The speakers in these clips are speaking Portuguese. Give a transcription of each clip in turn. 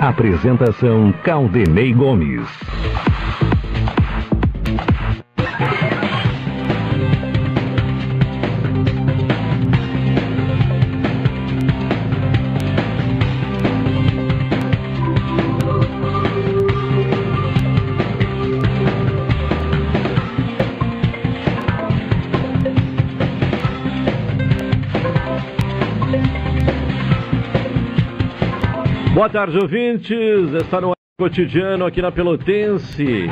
Apresentação Caldenei Gomes. Tarde, ouvintes. Está no cotidiano aqui na Pelotense.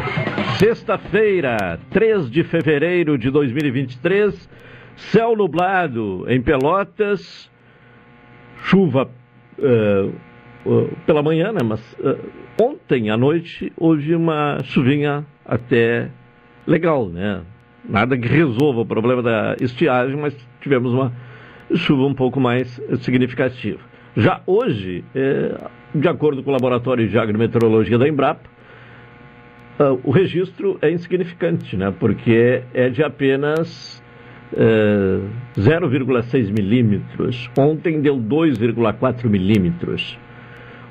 Sexta-feira, 3 de fevereiro de 2023. Céu nublado em Pelotas. Chuva uh, uh, pela manhã, né? Mas uh, ontem à noite houve uma chuvinha até legal, né? Nada que resolva o problema da estiagem, mas tivemos uma chuva um pouco mais significativa. Já hoje, é, de acordo com o Laboratório de Agrometeorologia da Embrapa, uh, o registro é insignificante, né? porque é de apenas uh, 0,6 milímetros. Ontem deu 2,4 milímetros.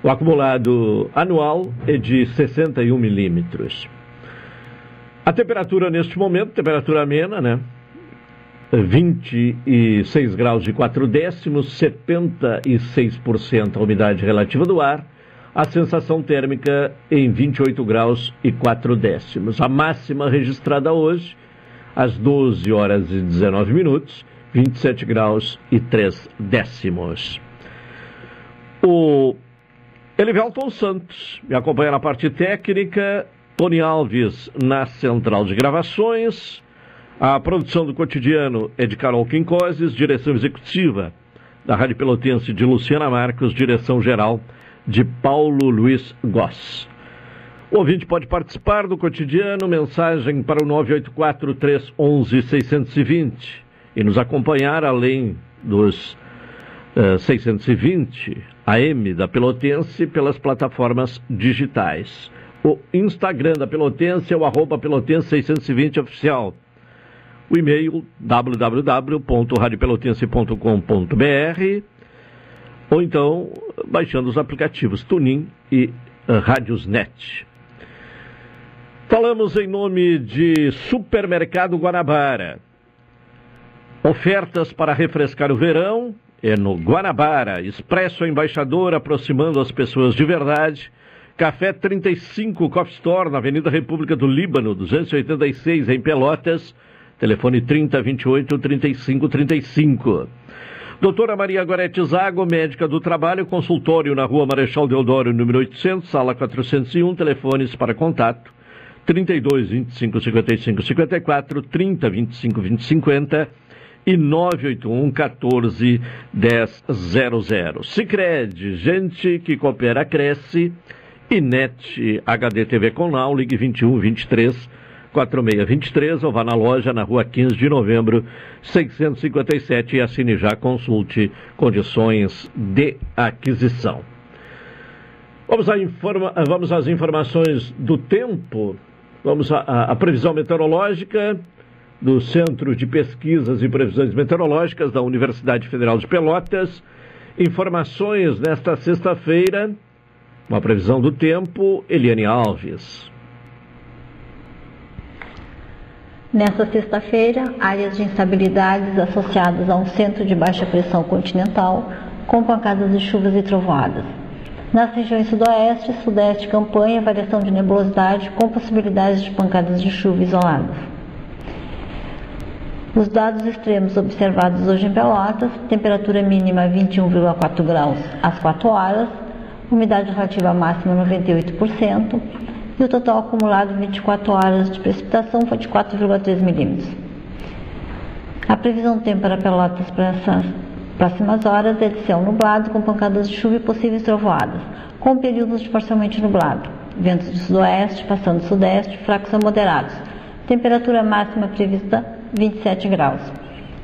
O acumulado anual é de 61 milímetros. A temperatura neste momento, temperatura amena, né? 26 graus e 4 décimos, 76% a umidade relativa do ar, a sensação térmica em 28 graus e 4 décimos. A máxima registrada hoje, às 12 horas e 19 minutos, 27 graus e 3 décimos. O Elivelton Santos me acompanha na parte técnica, Tony Alves na central de gravações. A produção do cotidiano é de Carol Quincoses, direção executiva da Rádio Pelotense de Luciana Marcos, direção geral de Paulo Luiz Goss. O ouvinte pode participar do cotidiano, mensagem para o 984-311-620 e nos acompanhar além dos uh, 620 AM da Pelotense pelas plataformas digitais. O Instagram da Pelotense é o arroba Pelotense 620 oficial o e-mail www.radiopelotense.com.br ou então baixando os aplicativos Tunin e uh, Radiosnet. Falamos em nome de Supermercado Guanabara. Ofertas para refrescar o verão é no Guanabara, Expresso Embaixador aproximando as pessoas de verdade. Café 35 Coffee Store na Avenida República do Líbano, 286 em Pelotas. Telefone 3028 3535. Doutora Maria Gorete Zago, médica do trabalho, consultório na rua Marechal Deodoro, número 800, sala 401, telefones para contato 32 25 55 54, 30 25 20 50 e 981 14 10 00. Cicred, gente que coopera, cresce. E NET HD TV com Now, ligue 21 23 4623 ou vá na loja na rua 15 de novembro, 657 e assine já, consulte condições de aquisição. Vamos, informa vamos às informações do tempo, vamos à previsão meteorológica do Centro de Pesquisas e Previsões Meteorológicas da Universidade Federal de Pelotas. Informações nesta sexta-feira, uma previsão do tempo, Eliane Alves. Nesta sexta-feira, áreas de instabilidades associadas a um centro de baixa pressão continental, com pancadas de chuvas e trovoadas. Nas regiões sudoeste, sudeste, campanha, variação de nebulosidade com possibilidades de pancadas de chuva isoladas. Os dados extremos observados hoje em Pelotas, temperatura mínima 21,4 graus às 4 horas, umidade relativa máxima 98%, e o total acumulado em 24 horas de precipitação foi de 4,3 milímetros. A previsão do tempo para Pelotas para essas próximas horas é de céu nublado com pancadas de chuva e possíveis trovoadas, com períodos de parcialmente nublado. ventos de sudoeste, passando sudeste, fracos a moderados. Temperatura máxima prevista 27 graus.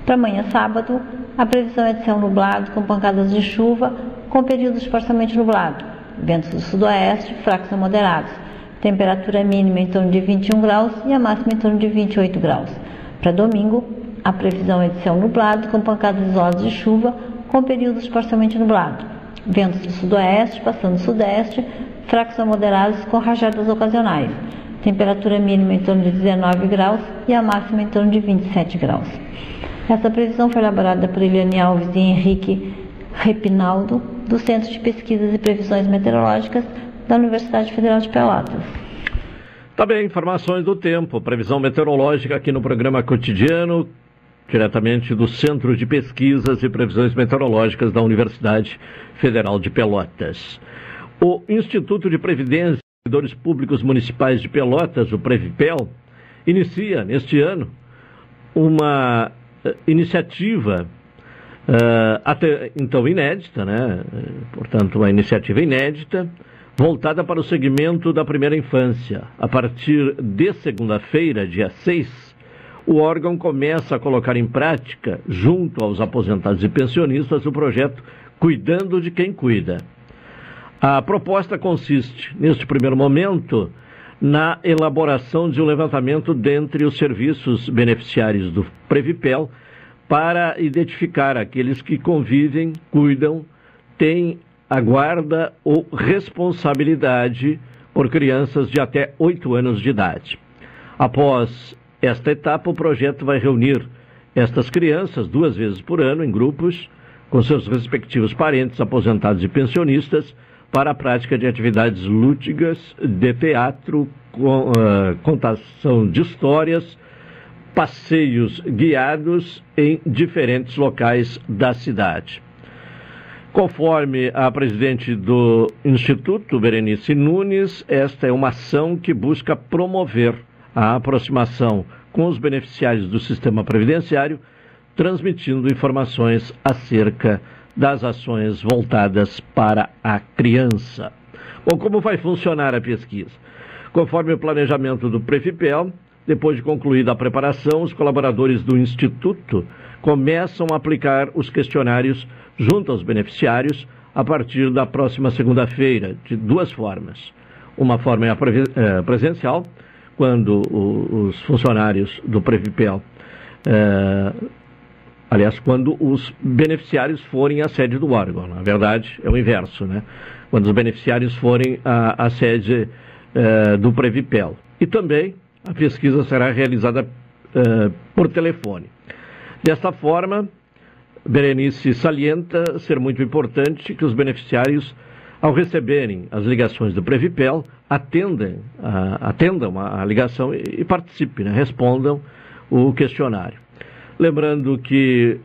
Para amanhã, sábado, a previsão é de céu nublado com pancadas de chuva, com períodos parcialmente nublado. Ventos do sudoeste, fracos a moderados. Temperatura mínima em torno de 21 graus e a máxima em torno de 28 graus. Para domingo, a previsão é de céu nublado com pancadas isoladas de chuva, com períodos parcialmente nublado. Ventos do sudoeste, passando sudeste, fracos a moderados com rajadas ocasionais. Temperatura mínima em torno de 19 graus e a máxima em torno de 27 graus. Essa previsão foi elaborada por Eliane Alves e Henrique Repinaldo, do Centro de Pesquisas e Previsões Meteorológicas da Universidade Federal de Pelotas. Também informações do tempo, previsão meteorológica aqui no programa cotidiano, diretamente do Centro de Pesquisas e Previsões Meteorológicas da Universidade Federal de Pelotas. O Instituto de Previdência e Servidores Públicos Municipais de Pelotas, o Previpel, inicia neste ano uma uh, iniciativa uh, até então inédita, né? portanto, uma iniciativa inédita voltada para o segmento da primeira infância. A partir de segunda-feira, dia 6, o órgão começa a colocar em prática, junto aos aposentados e pensionistas, o projeto Cuidando de Quem Cuida. A proposta consiste, neste primeiro momento, na elaboração de um levantamento dentre os serviços beneficiários do Previpel para identificar aqueles que convivem, cuidam, têm a guarda ou responsabilidade por crianças de até 8 anos de idade. Após esta etapa, o projeto vai reunir estas crianças duas vezes por ano em grupos com seus respectivos parentes, aposentados e pensionistas para a prática de atividades lúdicas, de teatro, com, uh, contação de histórias, passeios guiados em diferentes locais da cidade. Conforme a presidente do Instituto, Berenice Nunes, esta é uma ação que busca promover a aproximação com os beneficiários do sistema previdenciário, transmitindo informações acerca das ações voltadas para a criança. Bom, como vai funcionar a pesquisa? Conforme o planejamento do Prefipel, depois de concluída a preparação, os colaboradores do Instituto começam a aplicar os questionários junto aos beneficiários a partir da próxima segunda-feira, de duas formas. Uma forma é eh, presencial, quando os funcionários do Previpel, eh, aliás, quando os beneficiários forem à sede do órgão. Na verdade, é o inverso, né? Quando os beneficiários forem à, à sede eh, do Previpel. E também a pesquisa será realizada por telefone. Desta forma, Berenice salienta ser muito importante que os beneficiários, ao receberem as ligações do Previpel, atendem, a, atendam a, ligação e, e participem, né? respondam o questionário. Lembrando que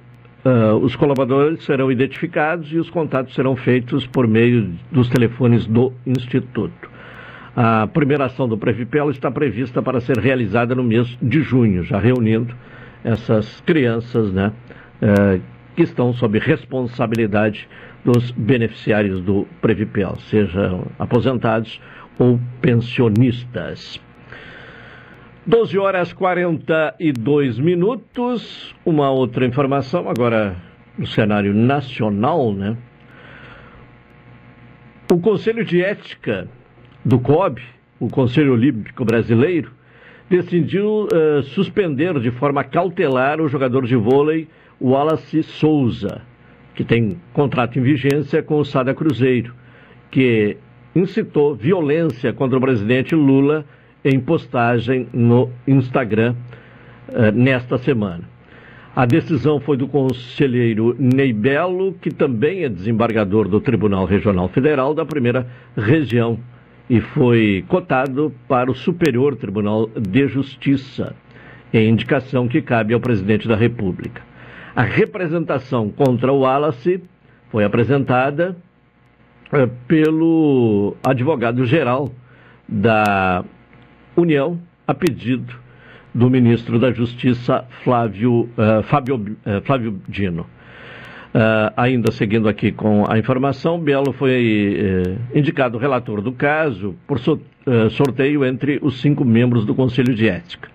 uh, os colaboradores serão identificados e os contatos serão feitos por meio dos telefones do Instituto. A primeira ação do Previpel está prevista para ser realizada no mês de junho, já reunindo essas crianças né, uh, que estão sob responsabilidade dos beneficiários do Previpel, sejam aposentados ou pensionistas. 12 horas 42 minutos. Uma outra informação, agora no cenário nacional, né? O Conselho de Ética do COB, o Conselho Olímpico Brasileiro, decidiu uh, suspender de forma cautelar o jogador de vôlei Wallace Souza, que tem contrato em vigência com o Sada Cruzeiro, que incitou violência contra o presidente Lula em postagem no Instagram uh, nesta semana. A decisão foi do conselheiro Ney Belo, que também é desembargador do Tribunal Regional Federal da primeira região e foi cotado para o Superior Tribunal de Justiça, em indicação que cabe ao presidente da República. A representação contra o Wallace foi apresentada eh, pelo advogado-geral da União, a pedido do ministro da Justiça, Flávio, uh, Fábio, uh, Flávio Dino. Uh, ainda seguindo aqui com a informação, Belo foi indicado relator do caso por so, sorteio entre os cinco membros do Conselho de Ética.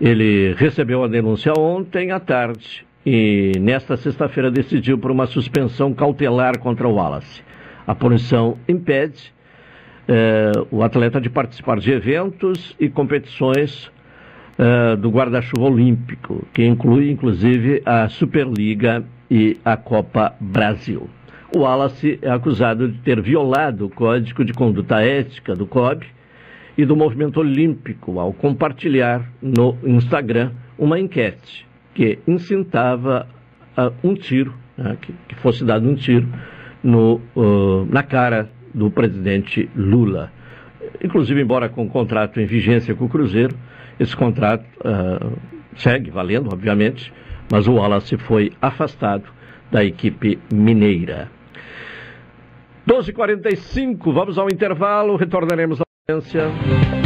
Ele recebeu a denúncia ontem à tarde e, nesta sexta-feira, decidiu por uma suspensão cautelar contra o Wallace. A punição impede eh, o atleta de participar de eventos e competições do guarda-chuva olímpico, que inclui, inclusive, a Superliga e a Copa Brasil. O Wallace é acusado de ter violado o Código de Conduta Ética do COB e do Movimento Olímpico ao compartilhar no Instagram uma enquete que incitava uh, um tiro, né, que, que, fosse dado um tiro no, uh, na cara do presidente Lula. Inclusive, embora com um contrato em vigência com o Cruzeiro, esse contrato uh, segue valendo, obviamente, mas o Wallace foi afastado da equipe mineira. 12h45, vamos ao intervalo, retornaremos à audiência.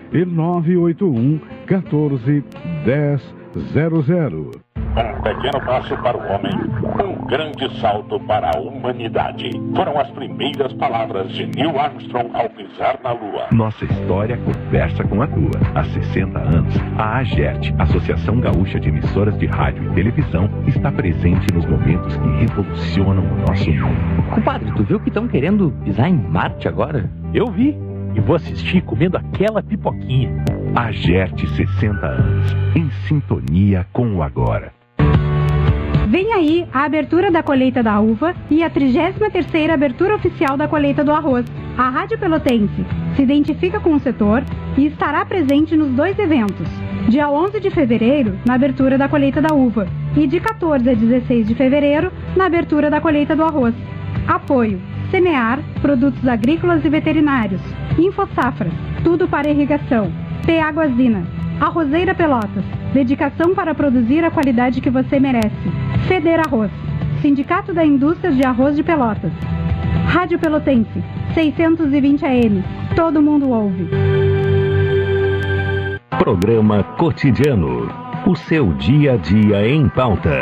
e 981 14 10 00. Um pequeno passo para o homem, um grande salto para a humanidade. Foram as primeiras palavras de Neil Armstrong ao pisar na Lua. Nossa história conversa com a tua. Há 60 anos, a AGERT, Associação Gaúcha de Emissoras de Rádio e Televisão, está presente nos momentos que revolucionam o nosso mundo. Compadre, tu viu que estão querendo pisar em Marte agora? Eu vi e vou assistir comendo aquela pipoquinha. A GERT 60 anos, em sintonia com o agora. Vem aí a abertura da colheita da uva e a 33ª abertura oficial da colheita do arroz. A Rádio Pelotense se identifica com o setor e estará presente nos dois eventos. Dia 11 de fevereiro, na abertura da colheita da uva, e de 14 a 16 de fevereiro, na abertura da colheita do arroz. Apoio: Semear, Produtos Agrícolas e Veterinários, InfoSafra, Tudo para Irrigação, P Aguazina, Arrozeira Pelotas, dedicação para produzir a qualidade que você merece. Feder Arroz, Sindicato da Indústria de Arroz de Pelotas. Rádio Pelotense, 620 AM, todo mundo ouve. Programa Cotidiano. O seu dia a dia em pauta.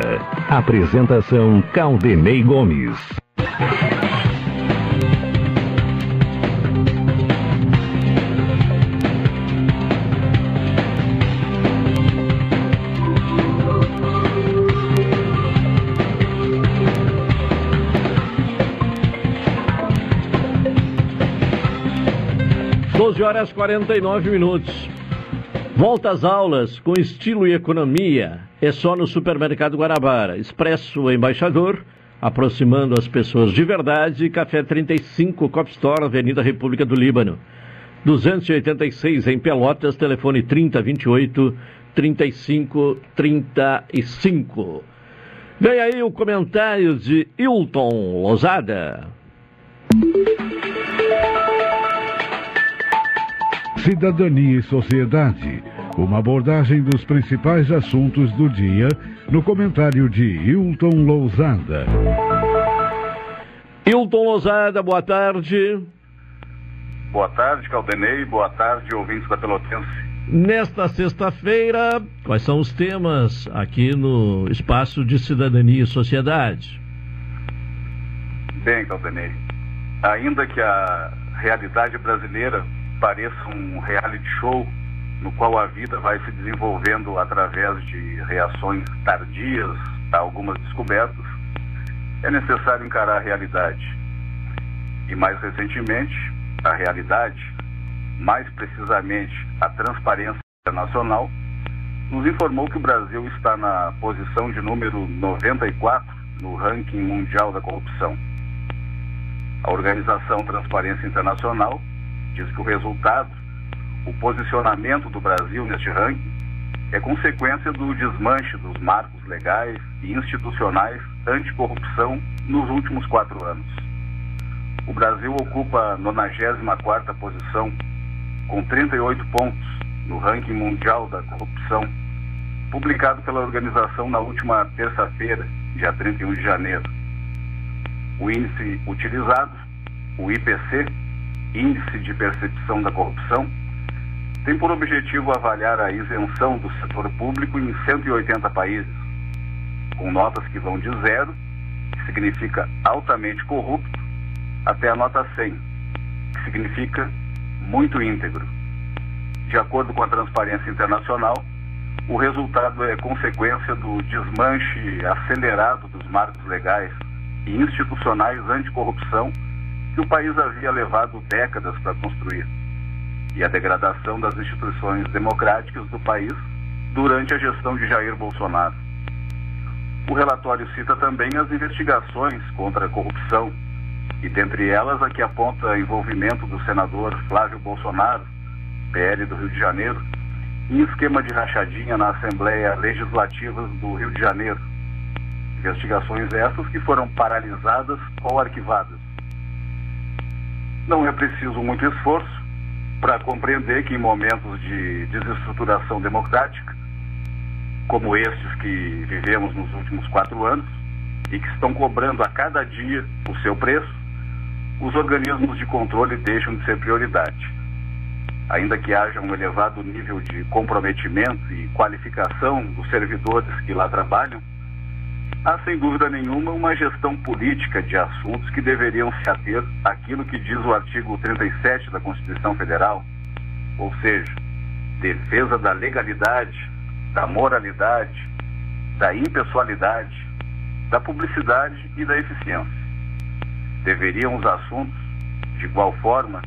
Apresentação Caldenei Gomes. 12 horas 49 minutos. Volta às aulas com estilo e economia. É só no Supermercado Guarabara. Expresso Embaixador, aproximando as pessoas de verdade. Café 35, Cop Store, Avenida República do Líbano. 286 em Pelotas, telefone 3028 3535. Vem aí o comentário de Hilton Lozada. Cidadania e Sociedade. Uma abordagem dos principais assuntos do dia no comentário de Hilton Lousada. Hilton Lousada, boa tarde. Boa tarde, Caldenei. Boa tarde, ouvintes da Pelotense. Nesta sexta-feira, quais são os temas aqui no Espaço de Cidadania e Sociedade? Bem, Caldenei, ainda que a realidade brasileira pareça um reality show no qual a vida vai se desenvolvendo através de reações tardias a algumas descobertas, é necessário encarar a realidade. E mais recentemente, a realidade, mais precisamente a transparência internacional, nos informou que o Brasil está na posição de número 94 no ranking mundial da corrupção. A organização Transparência Internacional diz que o resultado o posicionamento do Brasil neste ranking é consequência do desmanche dos marcos legais e institucionais anticorrupção nos últimos quatro anos. O Brasil ocupa a 94ª posição, com 38 pontos no ranking mundial da corrupção, publicado pela organização na última terça-feira, dia 31 de janeiro. O índice utilizado, o IPC, Índice de Percepção da Corrupção, tem por objetivo avaliar a isenção do setor público em 180 países, com notas que vão de zero, que significa altamente corrupto, até a nota 100, que significa muito íntegro. De acordo com a Transparência Internacional, o resultado é consequência do desmanche acelerado dos marcos legais e institucionais anticorrupção que o país havia levado décadas para construir e a degradação das instituições democráticas do país durante a gestão de Jair Bolsonaro. O relatório cita também as investigações contra a corrupção, e dentre elas a que aponta envolvimento do senador Flávio Bolsonaro, PL do Rio de Janeiro, em esquema de rachadinha na Assembleia Legislativa do Rio de Janeiro. Investigações essas que foram paralisadas ou arquivadas. Não é preciso muito esforço para compreender que em momentos de desestruturação democrática, como estes que vivemos nos últimos quatro anos, e que estão cobrando a cada dia o seu preço, os organismos de controle deixam de ser prioridade. Ainda que haja um elevado nível de comprometimento e qualificação dos servidores que lá trabalham, há sem dúvida nenhuma uma gestão política de assuntos que deveriam se ater àquilo que diz o artigo 37 da Constituição Federal, ou seja, defesa da legalidade, da moralidade, da impessoalidade, da publicidade e da eficiência. Deveriam os assuntos, de igual forma,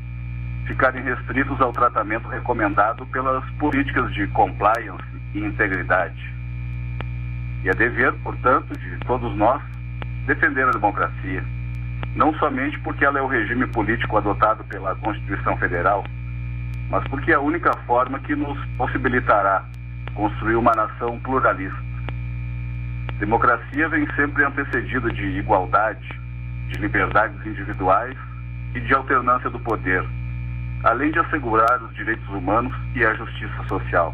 ficarem restritos ao tratamento recomendado pelas políticas de compliance e integridade e é dever, portanto, de todos nós defender a democracia, não somente porque ela é o regime político adotado pela Constituição Federal, mas porque é a única forma que nos possibilitará construir uma nação pluralista. Democracia vem sempre antecedida de igualdade, de liberdades individuais e de alternância do poder, além de assegurar os direitos humanos e a justiça social.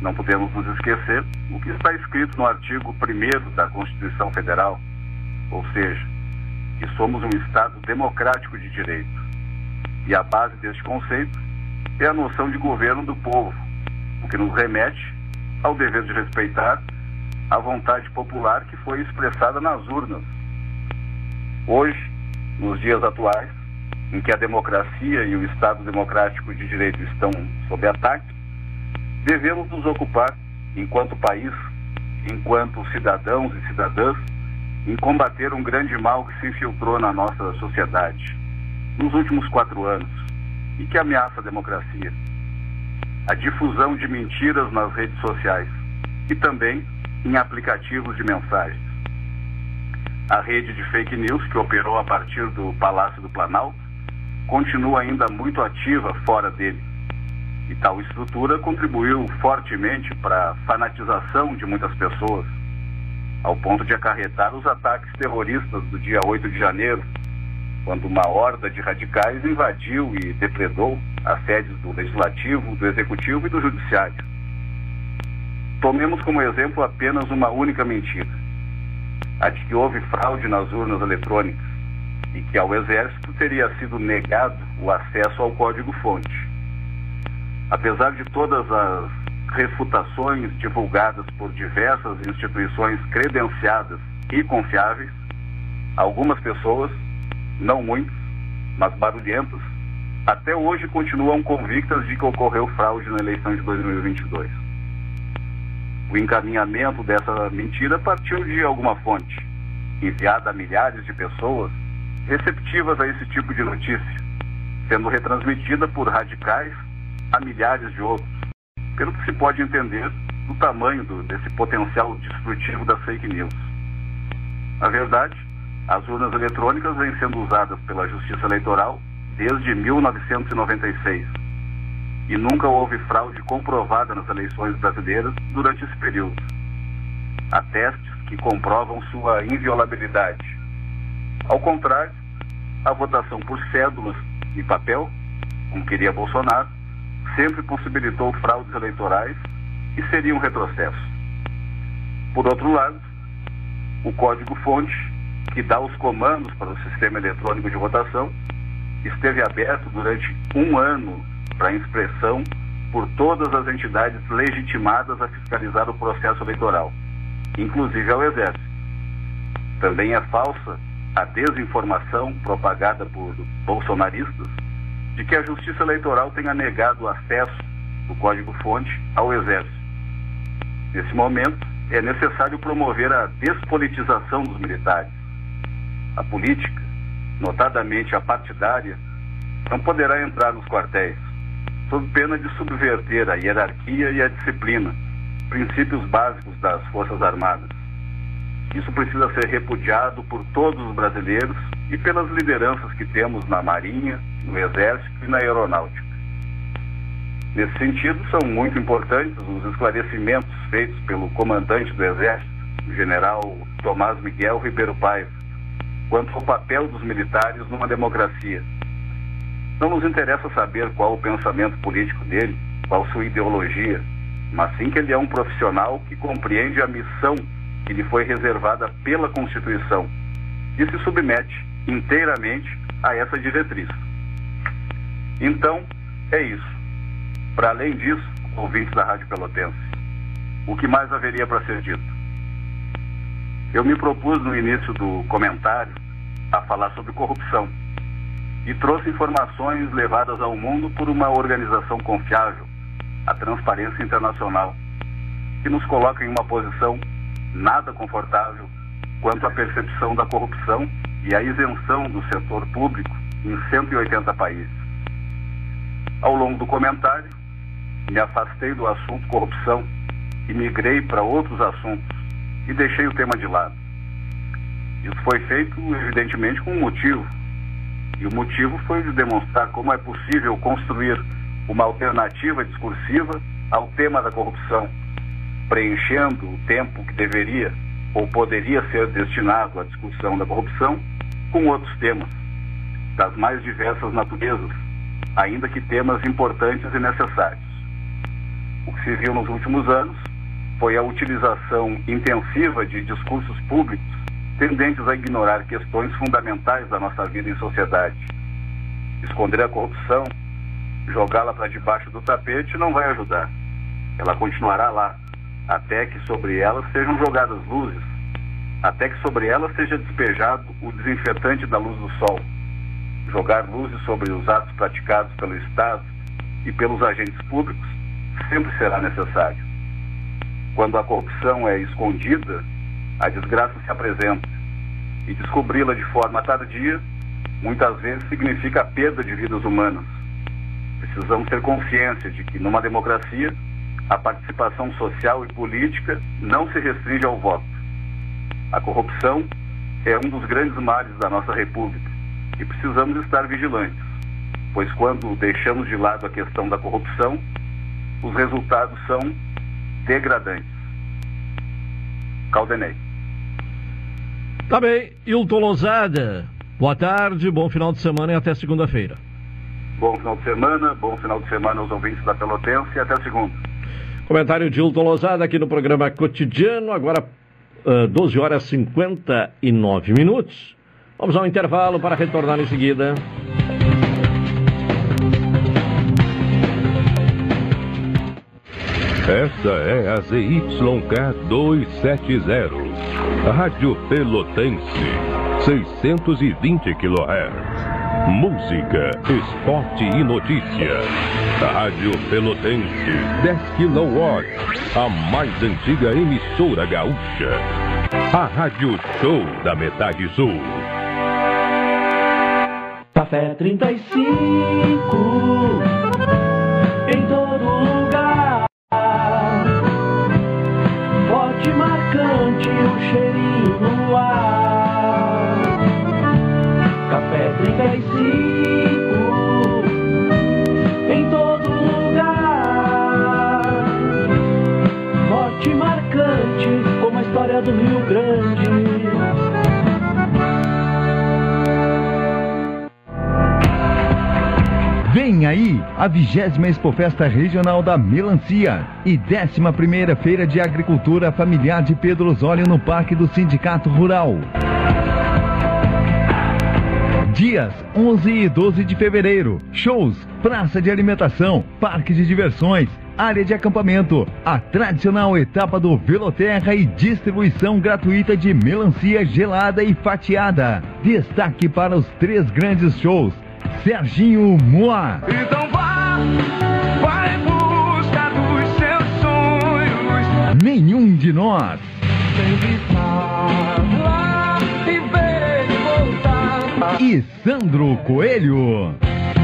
Não podemos nos esquecer o que está escrito no artigo 1 da Constituição Federal, ou seja, que somos um Estado democrático de direito. E a base deste conceito é a noção de governo do povo, o que nos remete ao dever de respeitar a vontade popular que foi expressada nas urnas. Hoje, nos dias atuais, em que a democracia e o Estado democrático de direito estão sob ataque, devemos nos ocupar, enquanto país, enquanto cidadãos e cidadãs, em combater um grande mal que se infiltrou na nossa sociedade nos últimos quatro anos e que ameaça a democracia. A difusão de mentiras nas redes sociais e também em aplicativos de mensagens. A rede de fake news que operou a partir do Palácio do Planalto continua ainda muito ativa fora dele. E tal estrutura contribuiu fortemente para a fanatização de muitas pessoas, ao ponto de acarretar os ataques terroristas do dia 8 de janeiro, quando uma horda de radicais invadiu e depredou as sedes do Legislativo, do Executivo e do Judiciário. Tomemos como exemplo apenas uma única mentira: a de que houve fraude nas urnas eletrônicas e que ao Exército teria sido negado o acesso ao código-fonte. Apesar de todas as refutações divulgadas por diversas instituições credenciadas e confiáveis, algumas pessoas, não muitas, mas barulhentas, até hoje continuam convictas de que ocorreu fraude na eleição de 2022. O encaminhamento dessa mentira partiu de alguma fonte, enviada a milhares de pessoas receptivas a esse tipo de notícia, sendo retransmitida por radicais a milhares de outros, pelo que se pode entender do tamanho do, desse potencial destrutivo das fake news. Na verdade, as urnas eletrônicas vêm sendo usadas pela Justiça Eleitoral desde 1996 e nunca houve fraude comprovada nas eleições brasileiras durante esse período. Há testes que comprovam sua inviolabilidade ao contrário, a votação por cédulas e papel, como queria Bolsonaro, sempre possibilitou fraudes eleitorais e seria um retrocesso. Por outro lado, o código-fonte, que dá os comandos para o sistema eletrônico de votação, esteve aberto durante um ano para inspeção por todas as entidades legitimadas a fiscalizar o processo eleitoral, inclusive ao Exército. Também é falsa a desinformação propagada por bolsonaristas de que a Justiça Eleitoral tenha negado o acesso do código-fonte ao Exército. Nesse momento, é necessário promover a despolitização dos militares. A política, notadamente a partidária, não poderá entrar nos quartéis, sob pena de subverter a hierarquia e a disciplina, princípios básicos das Forças Armadas. Isso precisa ser repudiado por todos os brasileiros e pelas lideranças que temos na Marinha, no Exército e na Aeronáutica. Nesse sentido, são muito importantes os esclarecimentos feitos pelo comandante do Exército, o general Tomás Miguel Ribeiro Paiva, quanto ao papel dos militares numa democracia. Não nos interessa saber qual o pensamento político dele, qual sua ideologia, mas sim que ele é um profissional que compreende a missão que lhe foi reservada pela Constituição e se submete inteiramente a essa diretriz. Então, é isso. Para além disso, ouvintes da Rádio Pelotense, o que mais haveria para ser dito? Eu me propus no início do comentário a falar sobre corrupção e trouxe informações levadas ao mundo por uma organização confiável, a Transparência Internacional, que nos coloca em uma posição nada confortável quanto à percepção da corrupção e à isenção do setor público em 180 países. Ao longo do comentário, me afastei do assunto corrupção e migrei para outros assuntos e deixei o tema de lado. Isso foi feito, evidentemente, com um motivo. E o motivo foi de demonstrar como é possível construir uma alternativa discursiva ao tema da corrupção preenchendo o tempo que deveria ou poderia ser destinado à discussão da corrupção com outros temas, das mais diversas naturezas, ainda que temas importantes e necessários. O que se viu nos últimos anos foi a utilização intensiva de discursos públicos tendentes a ignorar questões fundamentais da nossa vida em sociedade. Esconder a corrupção, jogá-la para debaixo do tapete não vai ajudar. Ela continuará lá, até que sobre elas sejam jogadas luzes, até que sobre elas seja despejado o desinfetante da luz do sol. Jogar luzes sobre os atos praticados pelo Estado e pelos agentes públicos sempre será necessário. Quando a corrupção é escondida, a desgraça se apresenta. E descobri-la de forma tardia, muitas vezes significa a perda de vidas humanas. Precisamos ter consciência de que, numa democracia, a participação social e política não se restringe ao voto. A corrupção é um dos grandes males da nossa República e precisamos estar vigilantes, pois quando deixamos de lado a questão da corrupção, os resultados são degradantes. Caldenei. Tá bem, Hilton Lozada. Boa tarde, bom final de semana e até segunda-feira. Bom final de semana, bom final de semana aos ouvintes da Pelotense e até segunda. Comentário de Hilton Lozada aqui no programa cotidiano, agora uh, 12 horas e 59 minutos. Vamos ao intervalo para retornar em seguida. Esta é a ZYK 270, Rádio Pelotense, 620 kHz. Música, esporte e notícia. Rádio Pelotense, 10 kW, a mais antiga emissora gaúcha. A Rádio Show da Metade Sul. Café 35 em todo lugar. Forte, marcante, o cheirinho no ar. Vem aí a vigésima Expofesta Regional da Melancia e 11 primeira Feira de Agricultura Familiar de Pedro Osório no Parque do Sindicato Rural. Dias 11 e 12 de fevereiro. Shows, praça de alimentação, parque de diversões, área de acampamento, a tradicional etapa do Veloterra e distribuição gratuita de melancia gelada e fatiada. Destaque para os três grandes shows. Serginho Moa. Então vá, vai em busca dos seus sonhos. Nenhum de nós. Sempre estar lá e voltar. E Sandro Coelho.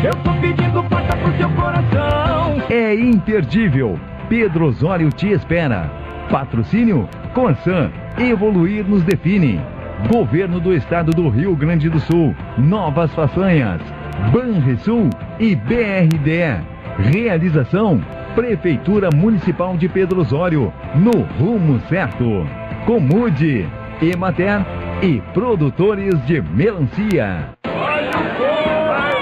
Eu tô pedindo porta pro seu coração. É imperdível. Pedro Osório te espera. Patrocínio Corsan. Evoluir nos define. Governo do Estado do Rio Grande do Sul. Novas façanhas. Banrisul e BRDE. Realização: Prefeitura Municipal de Pedro Osório. No rumo certo. Comude, Emater e produtores de melancia.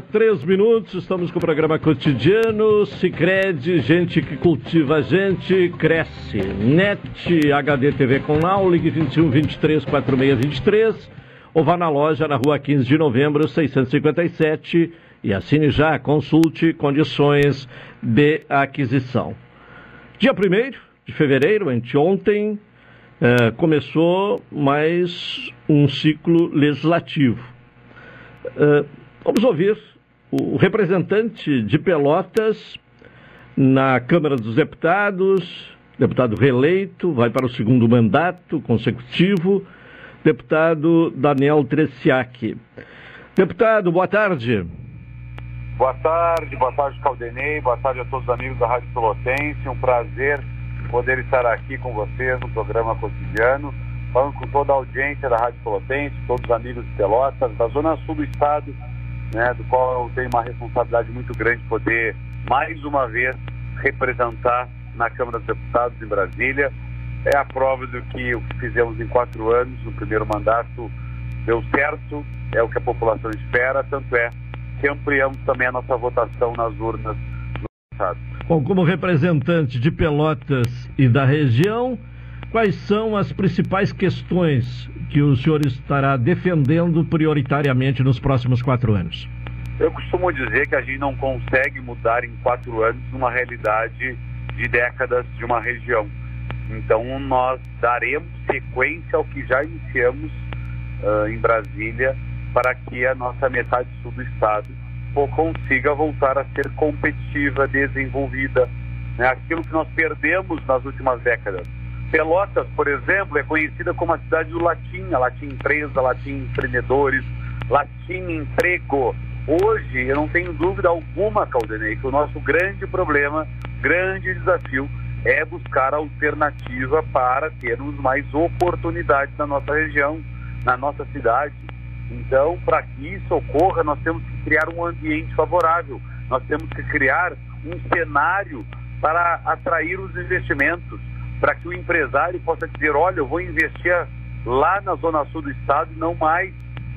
Três minutos, estamos com o programa cotidiano. Cicred, gente que cultiva a gente, cresce. NET, HD TV com Now, ligue 21 23 46 23 ou vá na loja na rua 15 de novembro, 657 e assine já, consulte condições de aquisição. Dia 1 de fevereiro, anteontem, eh, começou mais um ciclo legislativo. Eh, vamos ouvir o representante de Pelotas na Câmara dos Deputados, deputado reeleito, vai para o segundo mandato consecutivo, deputado Daniel Treciak. Deputado, boa tarde. Boa tarde, boa tarde, Caldenei, boa tarde a todos os amigos da Rádio Pelotense. Um prazer poder estar aqui com vocês no programa cotidiano, falando com toda a audiência da Rádio Pelotense, todos os amigos de Pelotas, da Zona Sul do Estado, né, do qual eu tenho uma responsabilidade muito grande poder, mais uma vez, representar na Câmara dos Deputados em Brasília. É a prova do que o que fizemos em quatro anos, no primeiro mandato, deu certo, é o que a população espera, tanto é que ampliamos também a nossa votação nas urnas no Estado. Bom, como representante de Pelotas e da região, quais são as principais questões que o senhor estará defendendo prioritariamente nos próximos quatro anos? Eu costumo dizer que a gente não consegue mudar em quatro anos uma realidade de décadas de uma região. Então, nós daremos sequência ao que já iniciamos uh, em Brasília para que a nossa metade sul do estado consiga voltar a ser competitiva, desenvolvida, né? aquilo que nós perdemos nas últimas décadas. Pelotas, por exemplo, é conhecida como a cidade do latim, a latim empresa, latim empreendedores, latim emprego. Hoje, eu não tenho dúvida alguma, Caldenei, que o nosso grande problema, grande desafio é buscar alternativa para termos mais oportunidades na nossa região, na nossa cidade. Então, para que isso ocorra, nós temos que criar um ambiente favorável, nós temos que criar um cenário para atrair os investimentos, para que o empresário possa dizer: olha, eu vou investir lá na zona sul do estado e não mais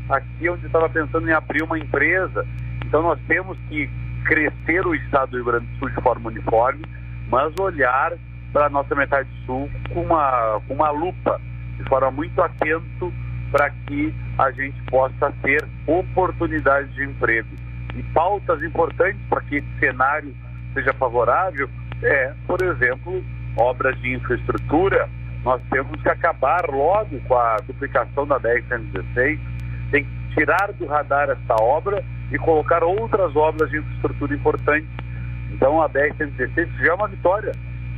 aqui onde estava pensando em abrir uma empresa. Então, nós temos que crescer o estado do Rio Grande do Sul de forma uniforme, mas olhar para a nossa metade sul com uma, com uma lupa, de forma muito atento para que a gente possa ter oportunidades de emprego. E pautas importantes para que esse cenário seja favorável é, por exemplo, obras de infraestrutura. Nós temos que acabar logo com a duplicação da BR-116, tem que tirar do radar essa obra e colocar outras obras de infraestrutura importantes. Então a BR-116 já é uma vitória.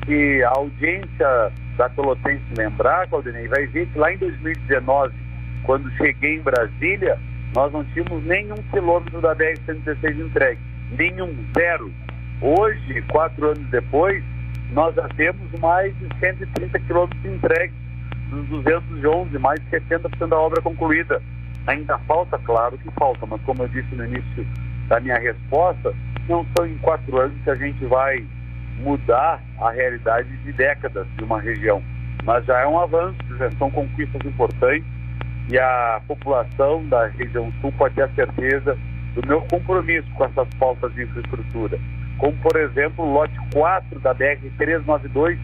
E a audiência da Pelotense lembrar, Claudinei, vai ver que lá em 2019 quando cheguei em Brasília, nós não tínhamos nenhum quilômetro da BR-116 entregue. Nenhum, zero. Hoje, quatro anos depois, nós já temos mais de 130 quilômetros entregues dos 211, mais de 70% da obra concluída. Ainda falta, claro que falta, mas como eu disse no início da minha resposta, não são em quatro anos que a gente vai mudar a realidade de décadas de uma região. Mas já é um avanço, já são conquistas importantes e a população da região sul pode ter a certeza do meu compromisso com essas pautas de infraestrutura. Como, por exemplo, o lote 4 da BR-392,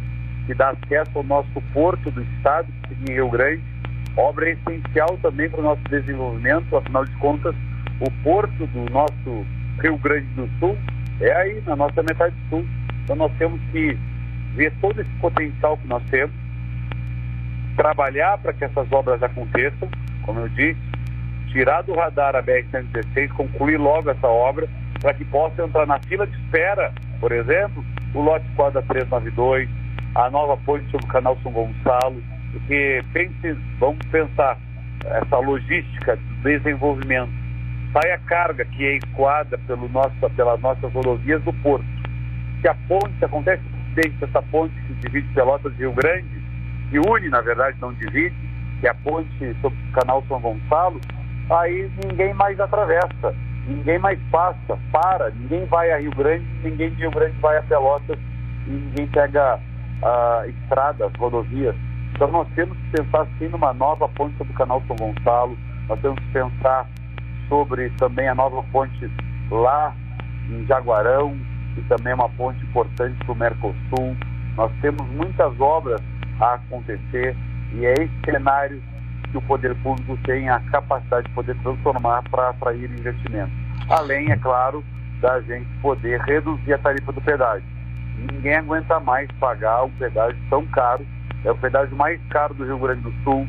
que dá acesso ao nosso porto do estado, em Rio Grande. Obra essencial também para o nosso desenvolvimento, afinal de contas, o porto do nosso Rio Grande do Sul é aí, na nossa metade sul. Então nós temos que ver todo esse potencial que nós temos trabalhar para que essas obras aconteçam, como eu disse, tirar do radar a BR-116, concluir logo essa obra, para que possa entrar na fila de espera, por exemplo, o lote 4 da 392, a nova ponte sobre o canal São Gonçalo, porque pense, vamos pensar essa logística do desenvolvimento. Sai a carga que é escoada pelo nosso, pelas nossas rodovias do porto. Se a ponte, acontece acidente dessa ponte que divide Pelotas e Rio Grande, que une, na verdade, não divide, que é a ponte sobre o canal São Gonçalo, aí ninguém mais atravessa, ninguém mais passa, para, ninguém vai a Rio Grande, ninguém de Rio Grande vai a Pelotas, ninguém pega uh, estradas, rodovias. Então nós temos que pensar sim numa nova ponte sobre o canal São Gonçalo, nós temos que pensar sobre também a nova ponte lá em Jaguarão, que também é uma ponte importante para o Mercosul. Nós temos muitas obras a acontecer e é esse cenário que o poder público tem a capacidade de poder transformar para atrair investimentos. Além, é claro, da gente poder reduzir a tarifa do pedágio. Ninguém aguenta mais pagar um pedágio tão caro. É o pedágio mais caro do Rio Grande do Sul,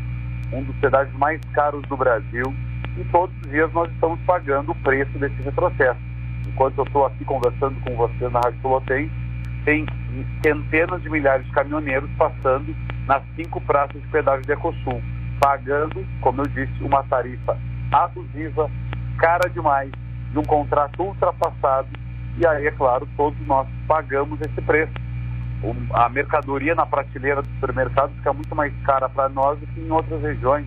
um dos pedágios mais caros do Brasil. E todos os dias nós estamos pagando o preço desse retrocesso. Enquanto eu estou aqui conversando com vocês na Rádio Pelotense, tem centenas de milhares de caminhoneiros passando nas cinco praças de pedágio de Ecosul, pagando, como eu disse, uma tarifa abusiva, cara demais, de um contrato ultrapassado, e aí, é claro, todos nós pagamos esse preço. A mercadoria na prateleira do supermercado fica muito mais cara para nós do que em outras regiões.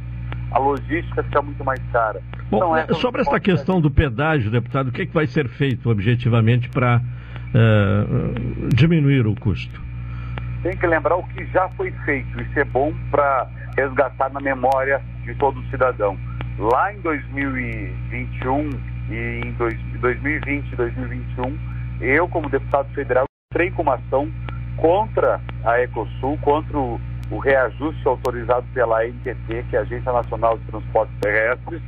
A logística fica muito mais cara. Bom, então, é sobre essa questão do pedágio, deputado, o que, é que vai ser feito objetivamente para uh, diminuir o custo? Tem que lembrar o que já foi feito. Isso é bom para resgatar na memória de todo cidadão. Lá em 2021 e em 2020 e 2021, eu, como deputado federal, entrei com uma ação contra a Ecosul, contra o, o reajuste autorizado pela ANTT, que é a Agência Nacional de Transportes Terrestres,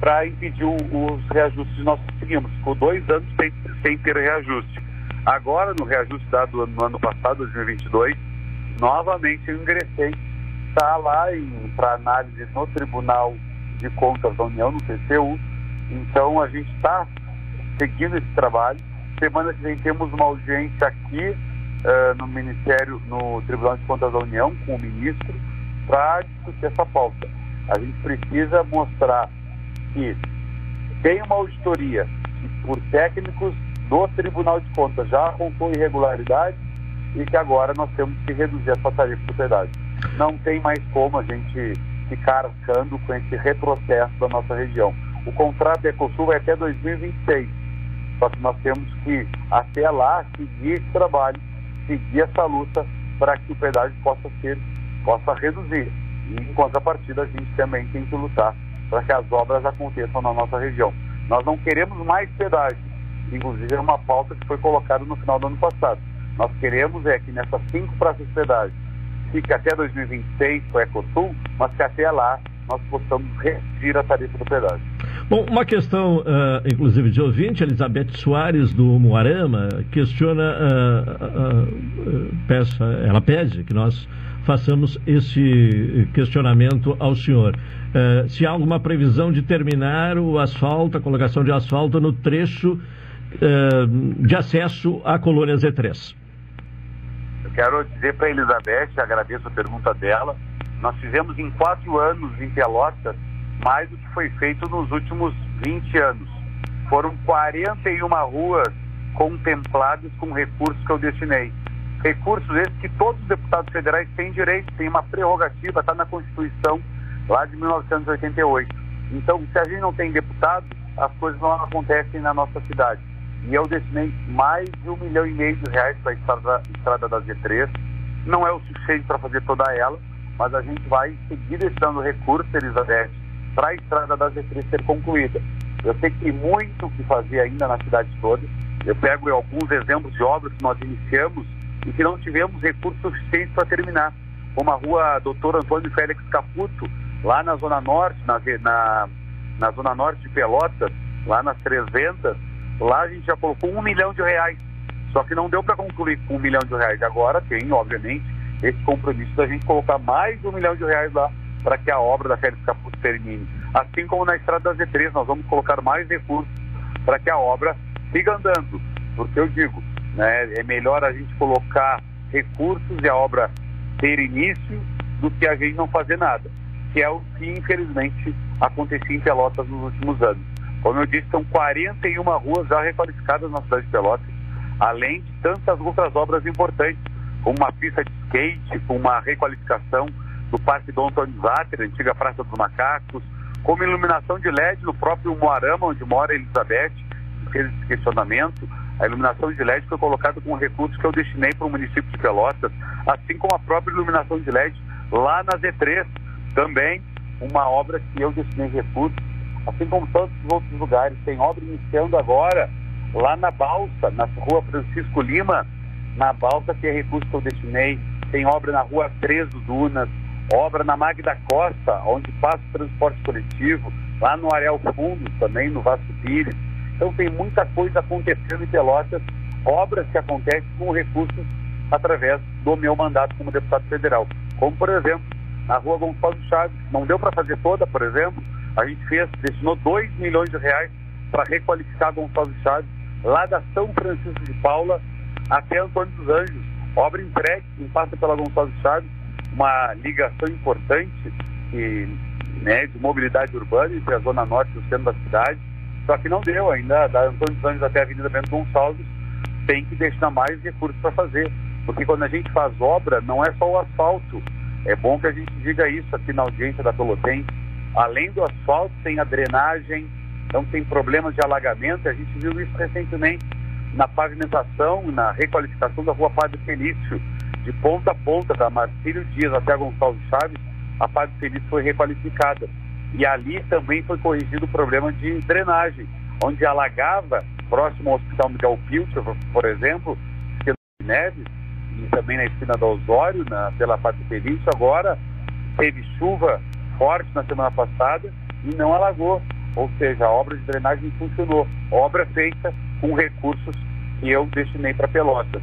para impedir o, os reajustes nós conseguimos. Ficou dois anos sem, sem ter reajuste. Agora, no reajuste dado no ano passado, 2022, novamente eu ingressei. Está lá para análise no Tribunal de Contas da União, no TCU, então a gente está seguindo esse trabalho. Semana que vem temos uma audiência aqui uh, no Ministério, no Tribunal de Contas da União, com o ministro, para discutir essa pauta. A gente precisa mostrar que tem uma auditoria que, por técnicos do Tribunal de Contas, já apontou irregularidade e que agora nós temos que reduzir essa tarifa de propriedade. Não tem mais como a gente ficar arcando com esse retrocesso da nossa região. O contrato Ecosul vai até 2026. Só que nós temos que, até lá, seguir esse trabalho, seguir essa luta para que o pedágio possa ser, possa reduzir. E, em contrapartida, a gente também tem que lutar para que as obras aconteçam na nossa região. Nós não queremos mais pedágio. Inclusive, é uma pauta que foi colocada no final do ano passado. Nós queremos é que nessas cinco praças de pedágio fique até 2026 com o Ecosul, mas que até lá nós possamos reduzir a tarifa do pedágio. Bom, uma questão, uh, inclusive, de ouvinte, Elizabeth Soares, do Moarama, questiona, uh, uh, peça, ela pede que nós façamos esse questionamento ao senhor. se há alguma previsão de terminar o asfalto, a colocação de asfalto no trecho de acesso à colônia Z3. Quero dizer para a Elizabeth, agradeço a pergunta dela, nós fizemos em quatro anos em Pelotas mais do que foi feito nos últimos 20 anos. Foram 41 ruas contempladas com recursos que eu destinei. Recursos esses que todos os deputados federais têm direito, têm uma prerrogativa, está na Constituição lá de 1988. Então, se a gente não tem deputado, as coisas não acontecem na nossa cidade. E eu destinei mais de um milhão e meio de reais para a estrada, estrada da Z3. Não é o suficiente para fazer toda ela, mas a gente vai seguir deixando recursos, Elizabeth, para a estrada da Z3 ser concluída. Eu sei que tem muito o que fazer ainda na cidade toda. Eu pego alguns exemplos de obras que nós iniciamos e que não tivemos recursos suficientes para terminar. Como a rua Doutor Antônio Félix Caputo, lá na Zona Norte, na, na, na Zona Norte de Pelotas, lá nas Três Ventas, lá a gente já colocou um milhão de reais. Só que não deu para concluir com um milhão de reais. Agora tem, obviamente, esse compromisso da gente colocar mais um milhão de reais lá para que a obra da Félix Caputo termine. Assim como na estrada da Z3, nós vamos colocar mais recursos para que a obra siga andando. Porque eu digo, né, é melhor a gente colocar recursos e a obra ter início do que a gente não fazer nada, que é o que infelizmente acontecia em Pelotas nos últimos anos. Como eu disse, são 41 ruas já requalificadas na cidade de Pelotas, além de tantas outras obras importantes, como uma pista de skate, com uma requalificação do Parque Dom Antônio Zatter, antiga Praça dos Macacos, como iluminação de LED no próprio Moarama, onde mora Elizabeth, fez esse questionamento. A iluminação de LED foi colocada com recursos que eu destinei para o município de Pelotas, assim como a própria iluminação de LED lá na Z3, também uma obra que eu destinei recursos, assim como tantos outros lugares. Tem obra iniciando agora lá na Balsa, na rua Francisco Lima, na Balsa que é recurso que eu destinei, tem obra na rua 3 do Dunas, obra na Magda Costa, onde passa o transporte coletivo, lá no Areal Fundo também, no Vasco Pires. Então tem muita coisa acontecendo em Pelotas, obras que acontecem com recursos através do meu mandato como deputado federal. Como, por exemplo, na rua Gonçalo Chaves, não deu para fazer toda, por exemplo, a gente fez, destinou 2 milhões de reais para requalificar Gonçalo Chaves, lá da São Francisco de Paula até Antônio dos Anjos. Obra entregue, que passa pela Gonçalo Chaves, uma ligação importante né, de mobilidade urbana entre a Zona Norte e o centro da cidade. Só que não deu ainda, da Antônio dos Anjos até a Avenida Bento Gonçalves, tem que destinar mais recursos para fazer. Porque quando a gente faz obra, não é só o asfalto. É bom que a gente diga isso aqui na audiência da Pelotense. Além do asfalto, tem a drenagem, então tem problemas de alagamento. A gente viu isso recentemente na pavimentação, na requalificação da rua Padre Felício, de ponta a ponta, da Marcílio Dias até Gonçalves Chaves, a Padre Felício foi requalificada. E ali também foi corrigido o problema de drenagem, onde alagava, próximo ao Hospital Miguel Pilcher, por exemplo, Neves, e também na esquina do Osório, na, pela Padre Felício, agora teve chuva forte na semana passada e não alagou. Ou seja, a obra de drenagem funcionou. Obra feita com recursos que eu destinei para Pelotas,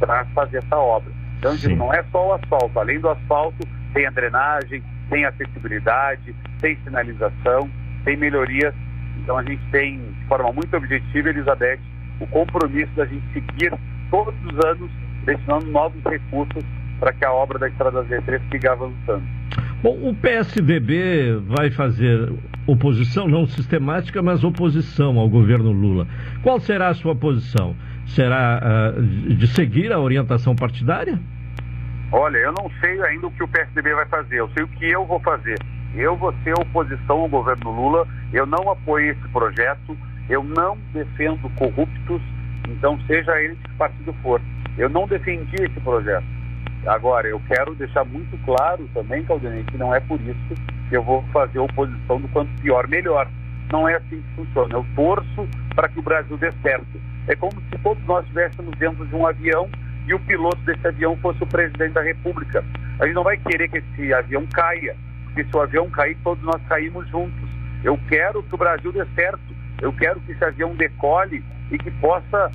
para fazer essa obra. Então, não é só o asfalto. Além do asfalto, tem a drenagem, tem acessibilidade, tem sinalização, tem melhorias. Então, a gente tem, de forma muito objetiva, Elizabeth, o compromisso da gente seguir todos os anos destinando novos recursos para que a obra da Estrada Z3 siga avançando. Bom, o PSDB vai fazer oposição, não sistemática, mas oposição ao governo Lula. Qual será a sua posição? Será uh, de seguir a orientação partidária? Olha, eu não sei ainda o que o PSDB vai fazer, eu sei o que eu vou fazer. Eu vou ser oposição ao governo Lula, eu não apoio esse projeto, eu não defendo corruptos, então seja ele de que partido for. Eu não defendi esse projeto. Agora, eu quero deixar muito claro também, Caldenei, que não é por isso que eu vou fazer oposição do quanto pior, melhor. Não é assim que funciona. Eu torço para que o Brasil dê certo. É como se todos nós estivéssemos dentro de um avião e o piloto desse avião fosse o presidente da República. A gente não vai querer que esse avião caia, porque se o avião cair, todos nós caímos juntos. Eu quero que o Brasil dê certo. Eu quero que esse avião decole e que possa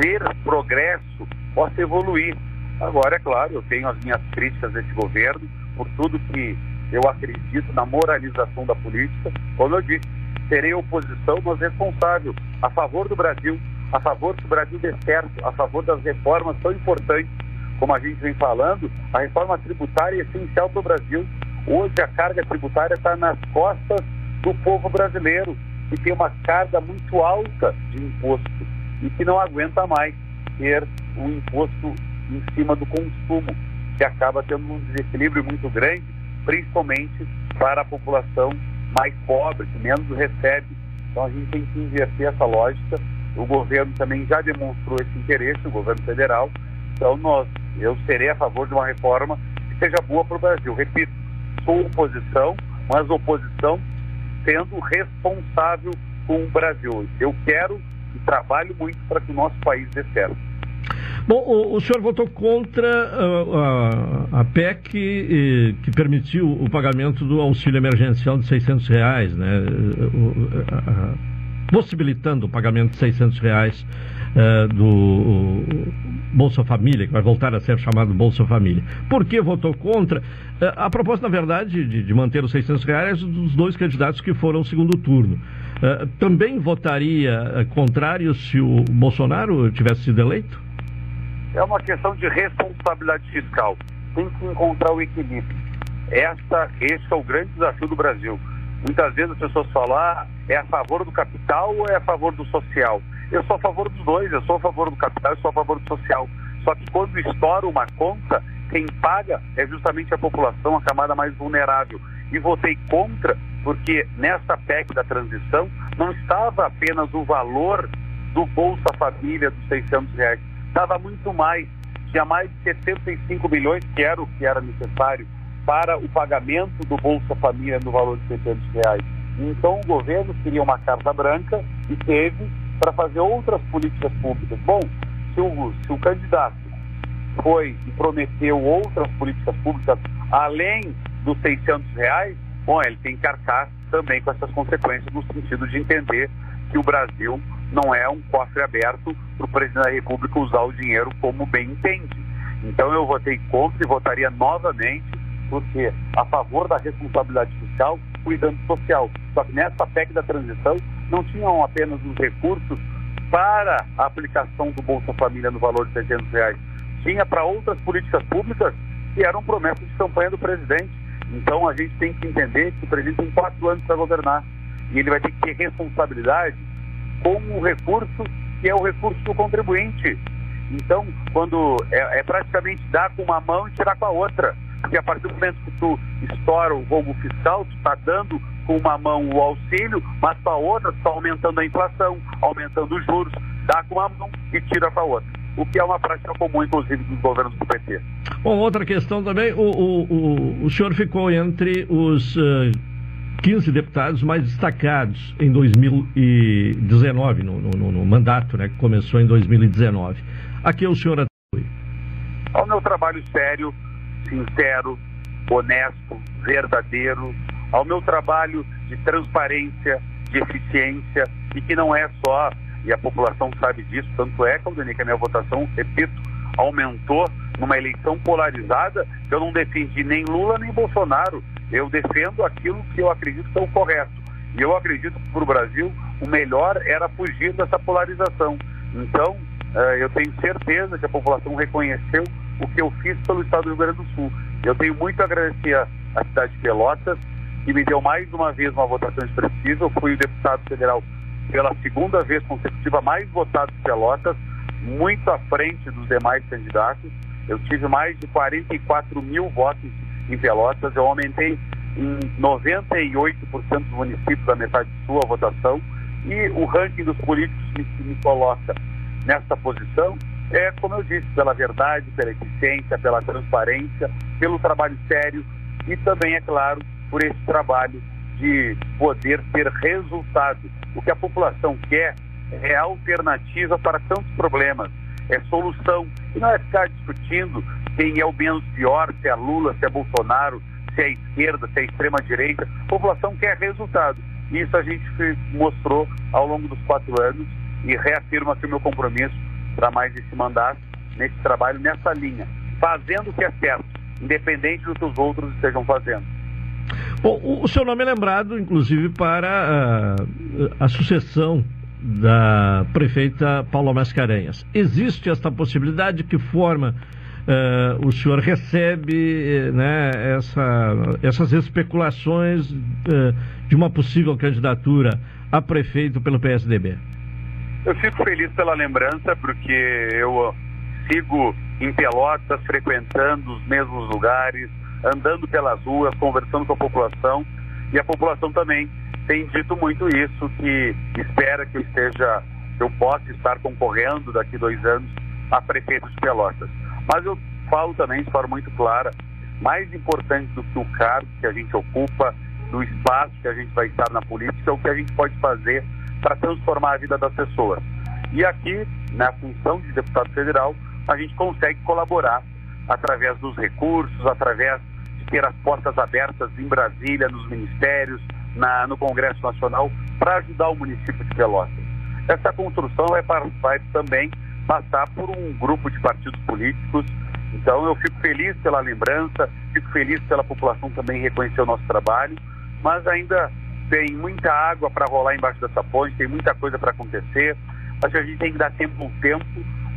ter progresso, possa evoluir. Agora, é claro, eu tenho as minhas críticas desse governo por tudo que eu acredito na moralização da política. Como eu disse, serei oposição, mas responsável, a favor do Brasil, a favor que o Brasil dê certo, a favor das reformas tão importantes, como a gente vem falando. A reforma tributária é essencial para o Brasil. Hoje a carga tributária está nas costas do povo brasileiro, que tem uma carga muito alta de imposto e que não aguenta mais ter um imposto em cima do consumo, que acaba tendo um desequilíbrio muito grande, principalmente para a população mais pobre, que menos recebe. Então a gente tem que inverter essa lógica. O governo também já demonstrou esse interesse, o governo federal. Então nós, eu serei a favor de uma reforma que seja boa para o Brasil. Repito, sou oposição, mas oposição sendo responsável com o Brasil. Eu quero e trabalho muito para que o nosso país dê certo. Bom, o, o senhor votou contra uh, a, a, PEC e, que permitiu o pagamento do auxílio emergencial de 600 reais, né? Uh, possibilitando o pagamento de 600 reais uh, do Bolsa Família, que vai voltar a ser chamado Bolsa Família. Por que votou contra? a proposta, na verdade, de, de manter os 600 reais dos dois candidatos que foram ao segundo turno. também votaria contrário se o Bolsonaro tivesse sido eleito? É uma questão de responsabilidade fiscal. Tem que encontrar o equilíbrio. Essa, esse é o grande desafio do Brasil. Muitas vezes as pessoas falam, ah, é a favor do capital ou é a favor do social? Eu sou a favor dos dois, eu sou a favor do capital e sou a favor do social. Só que quando estoura uma conta, quem paga é justamente a população, a camada mais vulnerável. E votei contra porque nessa PEC da transição não estava apenas o valor do Bolsa Família dos 600 reais, estava muito mais. Tinha mais de 75 milhões, que era o que era necessário, para o pagamento do Bolsa Família no valor de 600 reais. Então o governo queria uma carta branca e teve para fazer outras políticas públicas. Bom, se o, se o candidato foi e prometeu outras políticas públicas além dos 600 reais, bom, ele tem que arcar também com essas consequências no sentido de entender que o Brasil não é um cofre aberto para o presidente da República usar o dinheiro como bem entende. Então eu votei contra e votaria novamente, porque a favor da responsabilidade fiscal, cuidando social. Só que nessa PEC da transição não tinham apenas os recursos para a aplicação do Bolsa Família no valor de 600 reais. Tinha para outras políticas públicas que eram promessas de campanha do presidente. Então a gente tem que entender que o presidente tem quatro anos para governar e ele vai ter que ter responsabilidade com o recurso que é o recurso do contribuinte. Então, quando é, é praticamente dar com uma mão e tirar com a outra. Porque a partir do momento que tu estoura o rombo fiscal, tu está dando com uma mão o auxílio, mas com a outra tu está aumentando a inflação, aumentando os juros, dá com uma mão e tira com a outra. O que é uma prática comum, inclusive, dos governos do PT. Bom, outra questão também, o, o, o, o senhor ficou entre os uh, 15 deputados mais destacados em 2019, no, no, no mandato né, que começou em 2019. A que o senhor atribui? Ao meu trabalho sério, sincero, honesto, verdadeiro, ao meu trabalho de transparência, de eficiência e que não é só, e a população sabe disso, tanto é, Claudine, que a minha votação, repito, aumentou numa eleição polarizada, eu não defendi nem Lula nem Bolsonaro. Eu defendo aquilo que eu acredito que é o correto. E eu acredito que para o Brasil o melhor era fugir dessa polarização. Então, eh, eu tenho certeza que a população reconheceu o que eu fiz pelo Estado do Rio Grande do Sul. Eu tenho muito a agradecer à cidade de Pelotas, que me deu mais uma vez uma votação expressiva. Eu fui o deputado federal pela segunda vez consecutiva mais votado de Pelotas, muito à frente dos demais candidatos. Eu tive mais de 44 mil votos em Pelotas, eu aumentei em 98% dos municípios da metade sul a votação e o ranking dos políticos que me coloca nessa posição é, como eu disse, pela verdade, pela eficiência, pela transparência, pelo trabalho sério e também, é claro, por esse trabalho de poder ter resultado. O que a população quer é alternativa para tantos problemas, é solução. E não é ficar discutindo quem é o menos pior, se é Lula, se é Bolsonaro, se é esquerda, se é extrema-direita. A população quer resultado. Isso a gente mostrou ao longo dos quatro anos e reafirmo aqui o meu compromisso para mais esse mandato, nesse trabalho, nessa linha, fazendo o que é certo, independente do que os outros estejam fazendo. Bom, o seu nome é lembrado, inclusive, para a, a sucessão da prefeita Paula Mascarenhas. Existe esta possibilidade? De que forma uh, o senhor recebe né, essa, essas especulações uh, de uma possível candidatura a prefeito pelo PSDB? Eu fico feliz pela lembrança, porque eu sigo em Pelotas, frequentando os mesmos lugares, andando pelas ruas, conversando com a população, e a população também tem dito muito isso, que espera que eu esteja, eu possa estar concorrendo daqui dois anos a prefeito de Pelotas. Mas eu falo também de forma muito clara, mais importante do que o cargo que a gente ocupa, do espaço que a gente vai estar na política, é o que a gente pode fazer para transformar a vida das pessoas. E aqui, na função de deputado federal, a gente consegue colaborar através dos recursos, através de ter as portas abertas em Brasília, nos ministérios, na, no Congresso Nacional, para ajudar o município de Pelotas. Essa construção vai, vai também passar por um grupo de partidos políticos. Então eu fico feliz pela lembrança, fico feliz pela população também reconhecer o nosso trabalho, mas ainda tem muita água para rolar embaixo dessa ponte, tem muita coisa para acontecer. Acho que a gente tem que dar tempo ao tempo.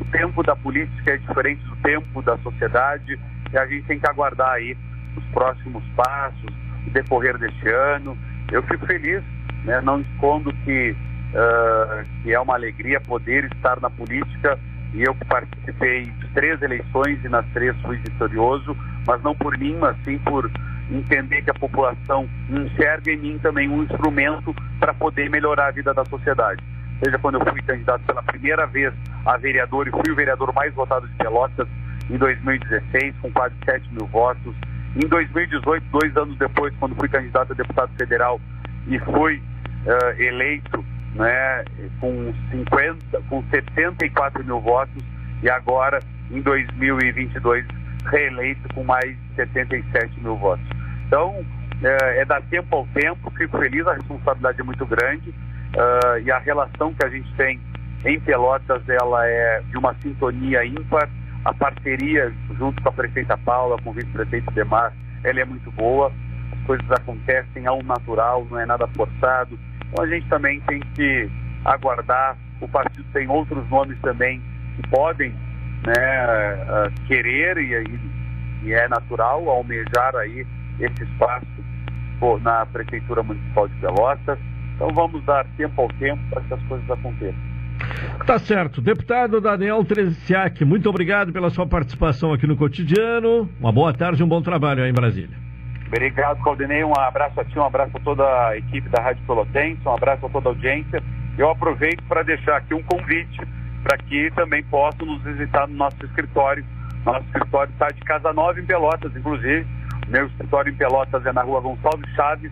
O tempo da política é diferente do tempo da sociedade e a gente tem que aguardar aí os próximos passos, o decorrer deste ano. Eu fico feliz, né? não escondo que, uh, que é uma alegria poder estar na política e eu que participei de três eleições e nas três fui vitorioso, mas não por mim, mas sim por entender que a população enxerga em mim também um instrumento para poder melhorar a vida da sociedade. Seja quando eu fui candidato pela primeira vez a vereador e fui o vereador mais votado de Pelotas em 2016, com quase 7 mil votos. Em 2018, dois anos depois, quando fui candidato a deputado federal e fui uh, eleito né, com 50, com 74 mil votos e agora em 2022 reeleito com mais de 77 mil votos. Então é, é dar tempo ao tempo, fico feliz, a responsabilidade é muito grande uh, e a relação que a gente tem em Pelotas ela é de uma sintonia ímpar, a parceria junto com a prefeita Paula, com o vice-prefeito Demar, ela é muito boa, as coisas acontecem ao natural, não é nada forçado, então a gente também tem que aguardar. O partido tem outros nomes também que podem né, querer e, e é natural almejar aí esse espaço na Prefeitura Municipal de Pelotas. Então vamos dar tempo ao tempo para que as coisas aconteçam. Tá certo. Deputado Daniel Treziak, muito obrigado pela sua participação aqui no Cotidiano. Uma boa tarde e um bom trabalho aí em Brasília. Obrigado, Claudinei. Um abraço a ti, um abraço a toda a equipe da Rádio Pelotense, um abraço a toda a audiência. Eu aproveito para deixar aqui um convite para que também possam nos visitar no nosso escritório. Nosso escritório está de Casa Nova em Pelotas, inclusive. Meu escritório em Pelotas é na rua Gonçalves Chaves,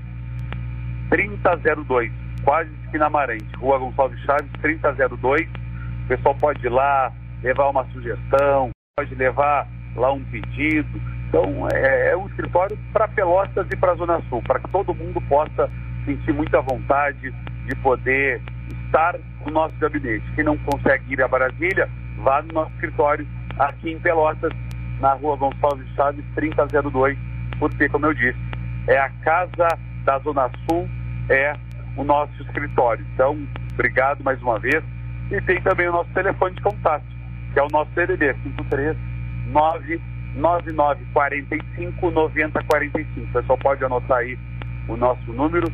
3002, quase esquina Amarante. Rua Gonçalves Chaves, 3002. O pessoal pode ir lá, levar uma sugestão, pode levar lá um pedido então, é, é um escritório para Pelotas e para a Zona Sul, para que todo mundo possa sentir muita vontade de poder estar no nosso gabinete. Quem não consegue ir a Brasília, vá no nosso escritório aqui em Pelotas, na rua Gonçalves Chaves, 3002, porque, como eu disse, é a casa da Zona Sul, é o nosso escritório. Então, obrigado mais uma vez. E tem também o nosso telefone de contato, que é o nosso CDD, 539 9945 9045. O pessoal pode anotar aí o nosso número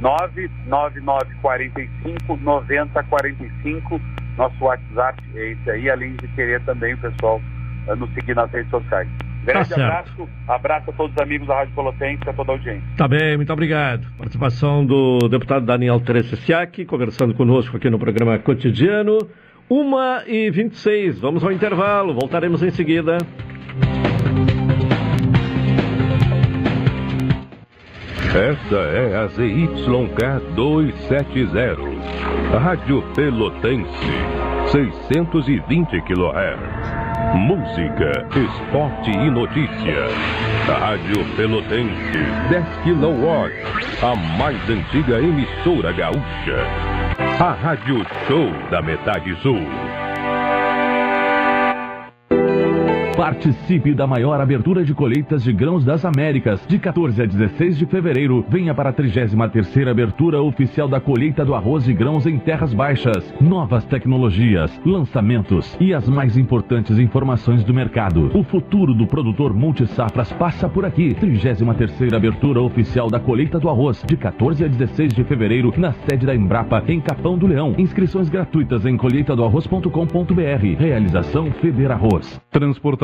99945 9045. Nosso WhatsApp é esse aí, além de querer também o pessoal uh, nos seguir nas redes sociais. Grande tá abraço, abraço a todos os amigos da Rádio Pelotense e a toda a audiência. Tá bem, muito obrigado. Participação do deputado Daniel Teresiak, conversando conosco aqui no programa cotidiano. 1 e 26 vamos ao intervalo, voltaremos em seguida. Esta é a ZYK 270, Rádio Pelotense, 620 kHz. Música, esporte e notícia. Rádio Pelotense, 10 kW, a mais antiga emissora gaúcha. A Rádio Show da Metade Sul. Participe da maior abertura de colheitas de grãos das Américas. De 14 a 16 de fevereiro, venha para a 33ª abertura oficial da colheita do arroz e grãos em terras baixas. Novas tecnologias, lançamentos e as mais importantes informações do mercado. O futuro do produtor multisafras passa por aqui. 33ª abertura oficial da colheita do arroz. De 14 a 16 de fevereiro, na sede da Embrapa, em Capão do Leão. Inscrições gratuitas em colheitadoarroz.com.br. Realização Feder Arroz. Transportador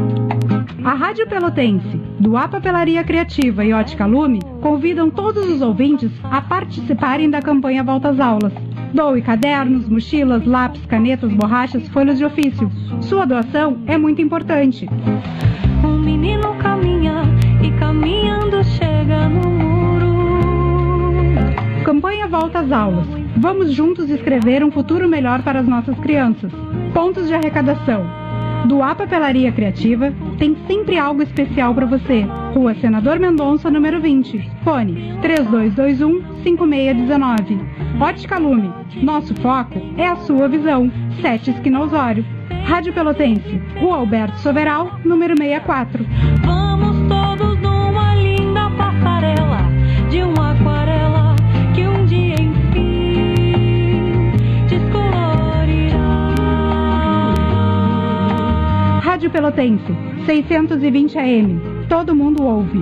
A Rádio Pelotense, do A Papelaria Criativa e Ótica Lume convidam todos os ouvintes a participarem da campanha Volta às Aulas. Doe cadernos, mochilas, lápis, canetas, borrachas, folhas de ofício. Sua doação é muito importante. Um menino caminha e caminhando chega no muro. Campanha Volta às Aulas. Vamos juntos escrever um futuro melhor para as nossas crianças. Pontos de arrecadação do A Papelaria Criativa tem sempre algo especial para você. Rua Senador Mendonça, número 20. Fone 3221-5619. Ótica Lume. Nosso foco é a sua visão. Sete Esquina Osório. Rádio Pelotense. Rua Alberto Soveral, número 64. Rádio Pelotense, 620 AM. Todo mundo ouve.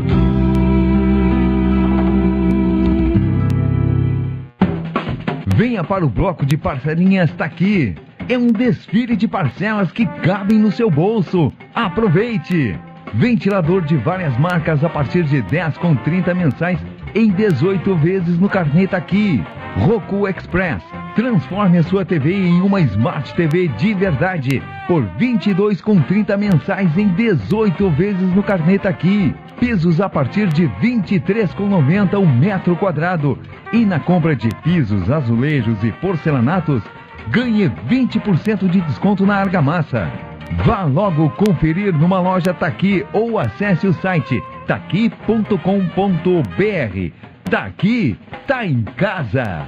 Venha para o bloco de parcelinhas tá aqui. é um desfile de parcelas que cabem no seu bolso. Aproveite! Ventilador de várias marcas a partir de 10 com 30 mensais em 18 vezes no Carneta Aqui. Roku Express. Transforme a sua TV em uma Smart TV de verdade por 22 com 30 mensais em 18 vezes no Carneta Aqui. Pisos a partir de 23,90 o um metro quadrado. E na compra de pisos, azulejos e porcelanatos, ganhe 20% de desconto na argamassa. Vá logo conferir numa loja Taqui ou acesse o site taqui.com.br. Taqui, tá em casa.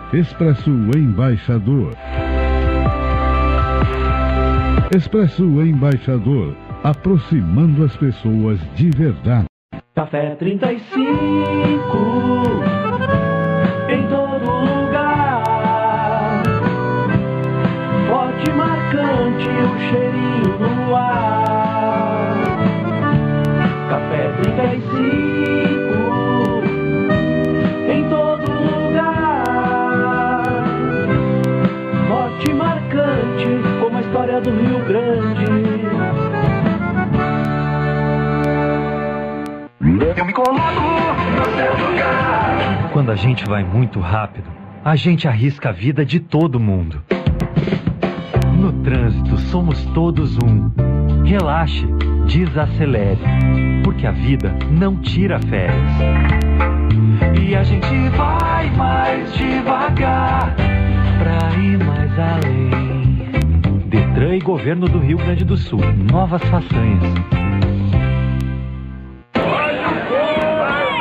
Expresso Embaixador. Expresso Embaixador, aproximando as pessoas de verdade. Café 35 em todo lugar. Forte marcante o cheirinho no ar. Café 35 Quando a gente vai muito rápido, a gente arrisca a vida de todo mundo. No trânsito, somos todos um. Relaxe, desacelere, porque a vida não tira férias. E a gente vai mais devagar pra ir mais além. Detran e Governo do Rio Grande do Sul. Novas façanhas.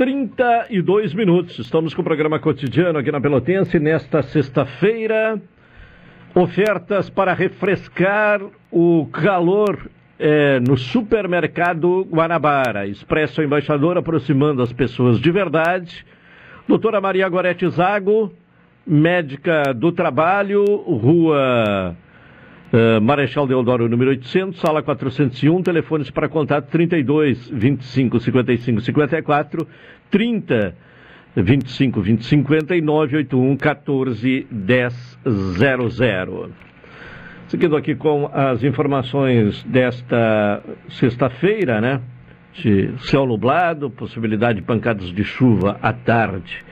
32 minutos. Estamos com o programa cotidiano aqui na Pelotense nesta sexta-feira. Ofertas para refrescar o calor é, no supermercado Guanabara. Expresso Embaixador aproximando as pessoas de verdade. Doutora Maria Gorete Zago, médica do trabalho, rua Uh, Marechal Deodoro, número 800, sala 401, telefones para contato 32 25 55 54, 30 25 20 59, 81 14 10 00. Seguindo aqui com as informações desta sexta-feira, né? De céu nublado, possibilidade de pancadas de chuva à tarde.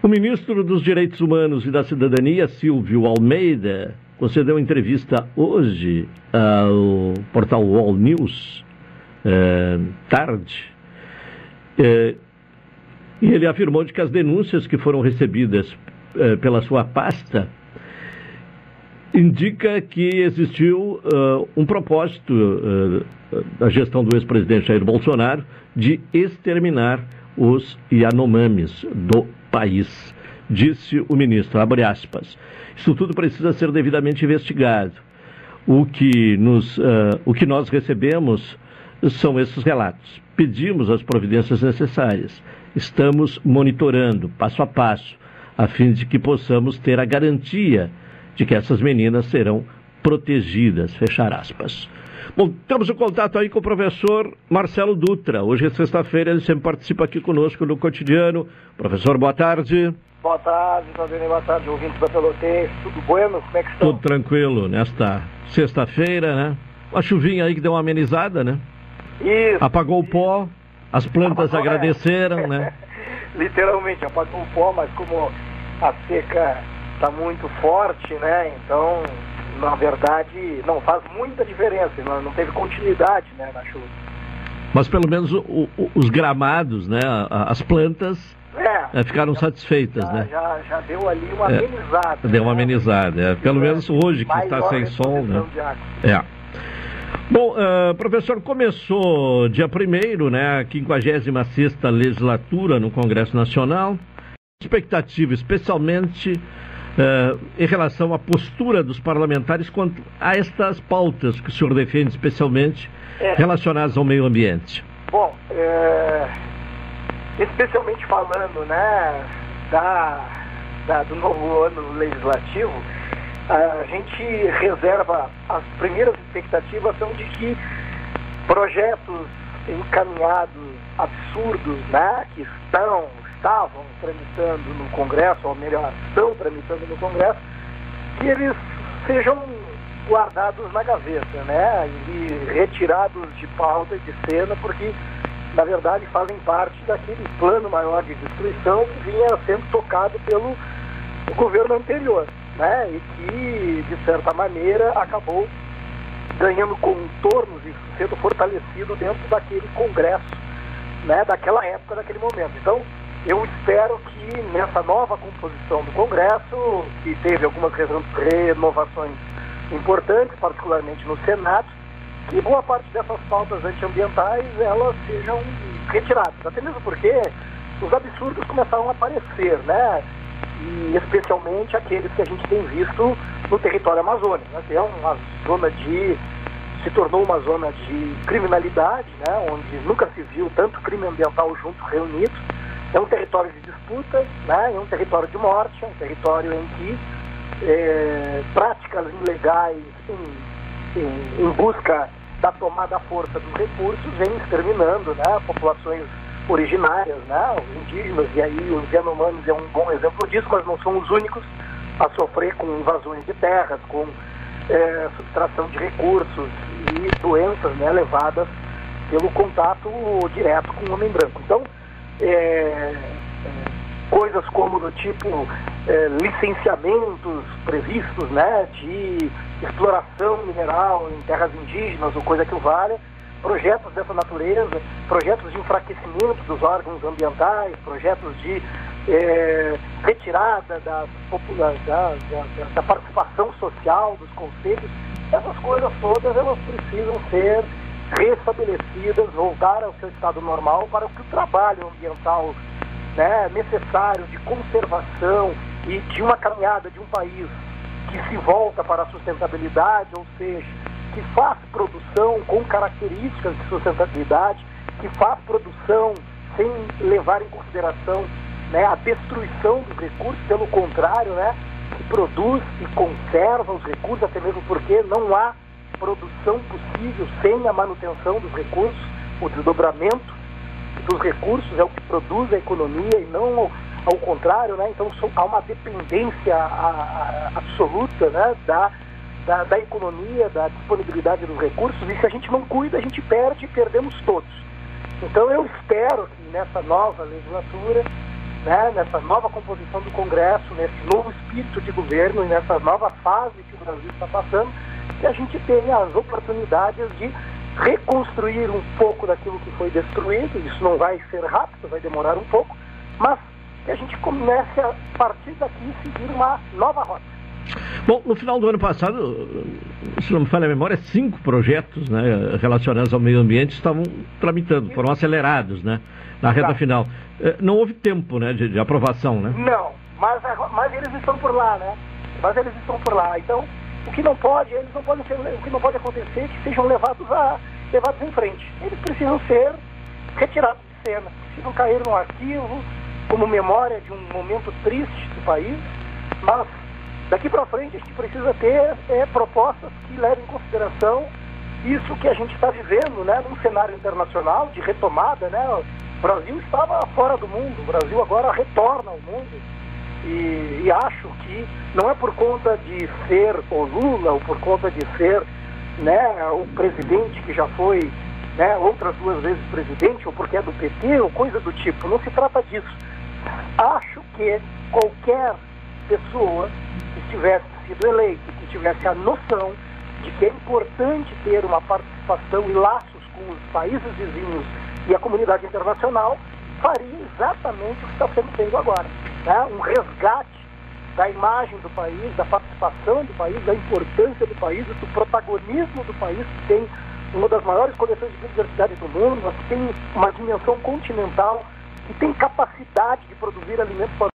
O ministro dos Direitos Humanos e da Cidadania, Silvio Almeida, concedeu entrevista hoje ao portal Wall News, eh, tarde, eh, e ele afirmou de que as denúncias que foram recebidas eh, pela sua pasta indica que existiu uh, um propósito uh, da gestão do ex-presidente Jair Bolsonaro de exterminar os Yanomamis do país, disse o ministro, abre aspas. Isso tudo precisa ser devidamente investigado. O que, nos, uh, o que nós recebemos são esses relatos. Pedimos as providências necessárias. Estamos monitorando passo a passo, a fim de que possamos ter a garantia de que essas meninas serão protegidas. Fechar aspas. Bom, temos o um contato aí com o professor Marcelo Dutra. Hoje é sexta-feira, ele sempre participa aqui conosco no cotidiano. Professor, boa tarde. Boa tarde, Valdemir, boa tarde, ouvintes da Pelotense. Tudo bueno? Como é que estão? Tudo tranquilo nesta sexta-feira, né? Uma chuvinha aí que deu uma amenizada, né? Isso. Apagou o pó, as plantas Apagou, agradeceram, é. né? Literalmente, apagou o pó, mas como a seca está muito forte, né? Então, na verdade, não faz muita diferença, não, não teve continuidade né, na chuva. Mas pelo menos o, o, os gramados, né, as plantas é, é, ficaram já, satisfeitas, já, né? Já, já deu ali uma é, amenizada. Deu uma né? amenizada, é. pelo menos hoje que está sem sol, né? É. Bom, uh, professor, começou dia 1 né, a 56 legislatura no Congresso Nacional. Expectativa, especialmente uh, em relação à postura dos parlamentares quanto a estas pautas que o senhor defende, especialmente é. relacionadas ao meio ambiente. Bom, é, especialmente falando né, da, da, do novo ano legislativo, a gente reserva as primeiras expectativas são de que projetos encaminhados absurdos, né, que estão estavam tramitando no Congresso, ou melhor, estão tramitando no Congresso, que eles sejam guardados na gaveta, né? E retirados de pauta e de cena, porque na verdade fazem parte daquele plano maior de destruição que vinha sendo tocado pelo governo anterior, né? E que, de certa maneira, acabou ganhando contornos e sendo fortalecido dentro daquele Congresso, né? Daquela época, daquele momento. Então, eu espero que nessa nova composição do Congresso, que teve algumas renovações importantes, particularmente no Senado, que boa parte dessas pautas antiambientais elas sejam retiradas. Até mesmo porque os absurdos começaram a aparecer, né? E especialmente aqueles que a gente tem visto no território amazônico, né? que é uma zona de se tornou uma zona de criminalidade, né? onde nunca se viu tanto crime ambiental junto reunido é um território de disputa, né? é um território de morte, é um território em que é, práticas ilegais em, em, busca da tomada à força dos recursos vêm exterminando né? populações originárias, né? indígenas, e aí os Yanomamis é um bom exemplo disso, mas não são os únicos a sofrer com invasões de terras, com é, subtração de recursos e doenças né, levadas pelo contato direto com o homem branco. Então, é, coisas como do tipo é, licenciamentos previstos né, de exploração mineral em terras indígenas ou coisa que o valha, projetos dessa natureza, projetos de enfraquecimento dos órgãos ambientais, projetos de é, retirada da, da, da, da, participação social dos conselhos, essas coisas todas elas precisam ser restabelecidas, voltar ao seu estado normal para que o trabalho ambiental né, necessário de conservação e de uma caminhada de um país que se volta para a sustentabilidade, ou seja, que faz produção com características de sustentabilidade, que faz produção sem levar em consideração né, a destruição dos recursos, pelo contrário, né, que produz e conserva os recursos, até mesmo porque não há produção possível sem a manutenção dos recursos, o desdobramento dos recursos é o que produz a economia e não ao, contrário, né? Então há uma dependência a, a, absoluta né? da, da, da, economia, da disponibilidade dos recursos, e se a gente não cuida, a gente perde e perdemos todos. Então eu espero que nessa nova legislatura, né, nessa nova composição do Congresso, nesse novo espírito de governo e nessa nova fase que o Brasil está passando, que a gente tenha as oportunidades de reconstruir um pouco daquilo que foi destruído. Isso não vai ser rápido, vai demorar um pouco, mas que a gente comece a partir daqui seguir uma nova rota. Bom, no final do ano passado, se não me falha a memória, cinco projetos né, relacionados ao meio ambiente estavam tramitando, foram acelerados né, na reta Tá. final. Eh, Não houve tempo né, de, de aprovação, né? Não, mas, mas eles estão por lá, né? Mas eles estão por lá. Então, o que não pode, eles não podem ser, o que não pode acontecer é que sejam levados, a, levados em frente. Eles precisam ser retirados de cena, precisam cair no arquivo como memória de um momento triste do país, mas daqui para frente a gente precisa ter é, propostas que levem em consideração isso que a gente está vivendo, né, num cenário internacional de retomada, né? O Brasil estava fora do mundo, o Brasil agora retorna ao mundo. E, e acho que não é por conta de ser o Lula ou por conta de ser né, o presidente que já foi né, outras duas vezes presidente ou porque é do PT ou coisa do tipo. Não se trata disso. Acho que qualquer pessoa que tivesse sido eleita, que tivesse a noção de que é importante ter uma participação e laços com os países vizinhos e a comunidade internacional, faria exatamente o que está sendo feito agora. Né? Um resgate da imagem do país, da participação do país, da importância do país, do protagonismo do país, que tem uma das maiores coleções de biodiversidade do mundo, mas que tem uma dimensão continental, que tem capacidade de produzir alimentos para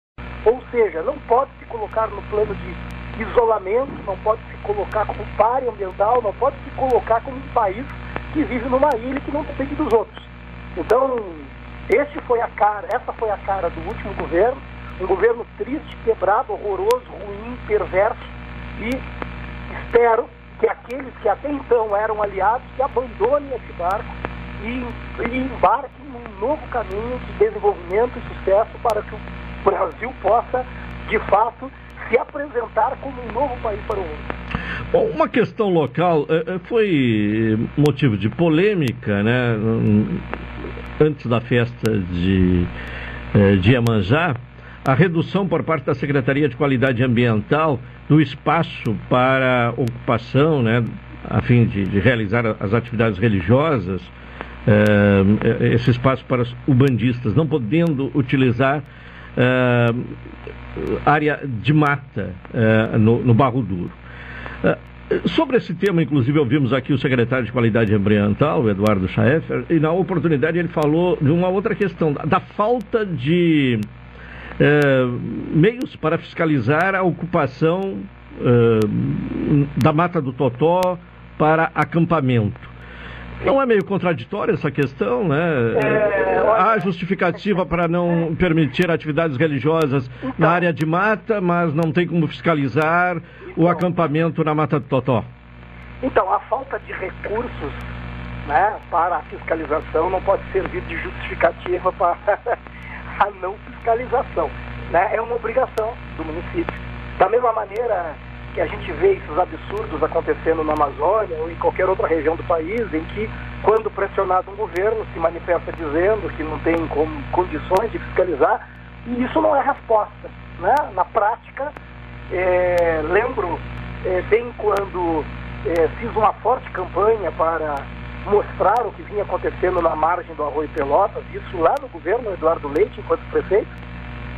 ou seja, não pode se colocar no plano de isolamento, não pode se colocar como pare ambiental, não pode se colocar como um país que vive numa ilha e que não depende dos outros. Então, esse foi a cara, essa foi a cara do último governo, um governo triste, quebrado, horroroso, ruim, perverso, e espero que aqueles que até então eram aliados que abandonem esse barco e, e embarquem num novo caminho de desenvolvimento e sucesso para que o Brasil possa, de fato, se apresentar como um novo país para o mundo. Bom, uma questão local eh, eh, foi motivo de polêmica, né? hum, Antes da festa de, eh, de Iemanjá, a redução por parte da Secretaria de Qualidade Ambiental do espaço para ocupação, né? A fim de, de realizar as atividades religiosas, eh, esse espaço para os ubandistas, não podendo utilizar eh, área de mata eh, no, no Barro Duro. Sobre esse tema, inclusive, ouvimos aqui o secretário de Qualidade Ambiental, Eduardo Schaeffer, e na oportunidade ele falou de uma outra questão, da, falta de meios para fiscalizar a ocupação eh, da Mata do Totó para acampamento. Não é meio contraditória essa questão, né? Há justificativa para não permitir atividades religiosas na área de mata, mas não tem como fiscalizar o acampamento na Mata do Totó. Então, a falta de recursos né, para a fiscalização não pode servir de justificativa para a não fiscalização. Né? É uma obrigação do município. Da mesma maneira que a gente vê esses absurdos acontecendo na Amazônia ou em qualquer outra região do país, em que, quando pressionado um governo, se manifesta dizendo que não tem condições de fiscalizar, e isso não é resposta. Né? Na prática, é, lembro é, bem quando é, fiz uma forte campanha para mostrar o que vinha acontecendo na margem do Arroio Pelotas, isso lá no governo Eduardo Leite, enquanto prefeito,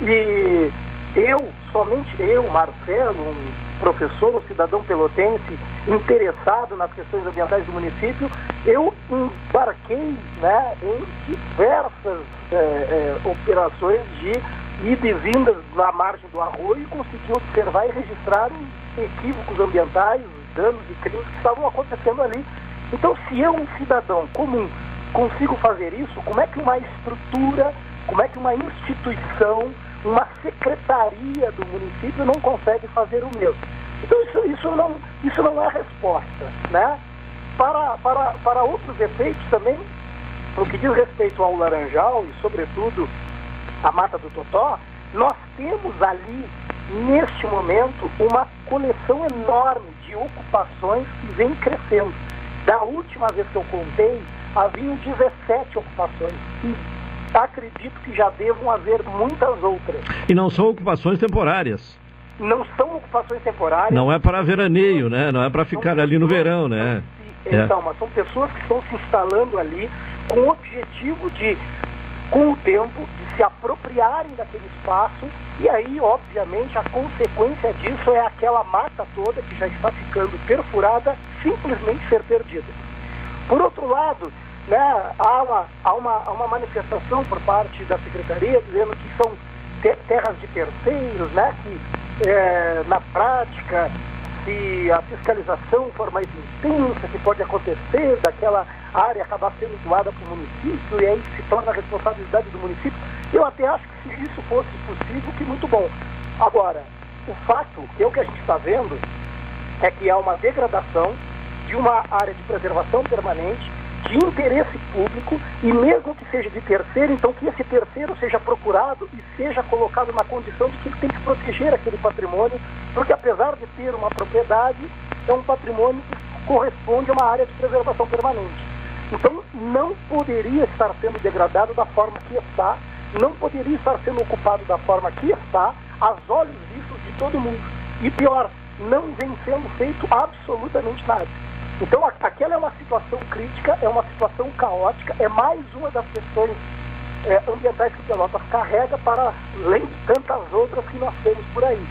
e eu, somente eu, Marcelo, um professor, um cidadão pelotense interessado nas questões ambientais do município, eu embarquei né, em diversas é, é, operações de ida e vindas na margem do arroio e consegui observar e registrar os equívocos ambientais, os danos e crimes que estavam acontecendo ali. Então, se eu, um cidadão comum, consigo fazer isso, como é que uma estrutura, como é que uma instituição, uma secretaria do município não consegue fazer o mesmo? Então, isso, isso, não, isso não é resposta. Né? Para, para, para outros efeitos também, no que diz respeito ao Laranjal e, sobretudo, a Mata do Totó, nós temos ali, neste momento, uma coleção enorme de ocupações que vem crescendo. Da última vez que eu contei, haviam 17 ocupações. E acredito que já devam haver muitas outras. E não são ocupações temporárias. Não são ocupações temporárias. Não é para veraneio, né? Não é para ficar ali no verão, né? Então, mas são pessoas que estão se instalando ali com o objetivo de com o tempo, de se apropriarem daquele espaço, e aí, obviamente, a consequência disso é aquela mata toda que já está ficando perfurada simplesmente ser perdida. Por outro lado, né, há, uma, há, uma, uma manifestação por parte da Secretaria dizendo que são terras de terceiros, né, que é, na prática se a fiscalização for mais intensa, que pode acontecer daquela área acabar sendo doada para o município e aí se torna a responsabilidade do município. Eu até acho que se isso fosse possível, que muito bom. Agora, o fato, que é o que a gente está vendo, é que há uma degradação de uma área de preservação permanente de interesse público e mesmo que seja de terceiro, então que esse terceiro seja procurado e seja colocado na condição de que ele tem que proteger aquele patrimônio, porque apesar de ter uma propriedade, é um patrimônio que corresponde a uma área de preservação permanente. Então não poderia estar sendo degradado da forma que está, não poderia estar sendo ocupado da forma que está, aos olhos vistos de todo mundo. E pior, não vem sendo feito absolutamente nada. Então, aquela é uma situação crítica, é uma situação caótica, é mais uma das questões é, ambientais que Pelotas carrega para além de tantas outras que nós temos por aí.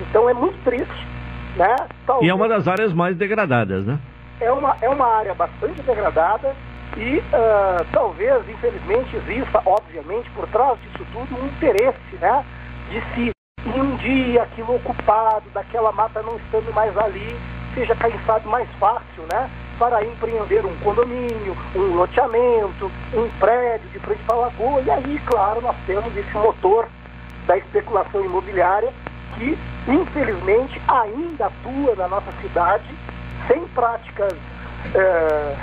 Então, é muito triste, né? Talvez, e é uma das áreas mais degradadas, né? É uma, é uma área bastante degradada e uh, talvez, infelizmente, exista, obviamente, por trás disso tudo, um interesse, né? De se um dia aquilo ocupado, daquela mata não estando mais ali, seja cansado mais fácil, né? Para empreender um condomínio, um loteamento, um prédio de frente para a lagoa. E aí, claro, nós temos esse motor da especulação imobiliária que, infelizmente, ainda atua na nossa cidade sem práticas, é,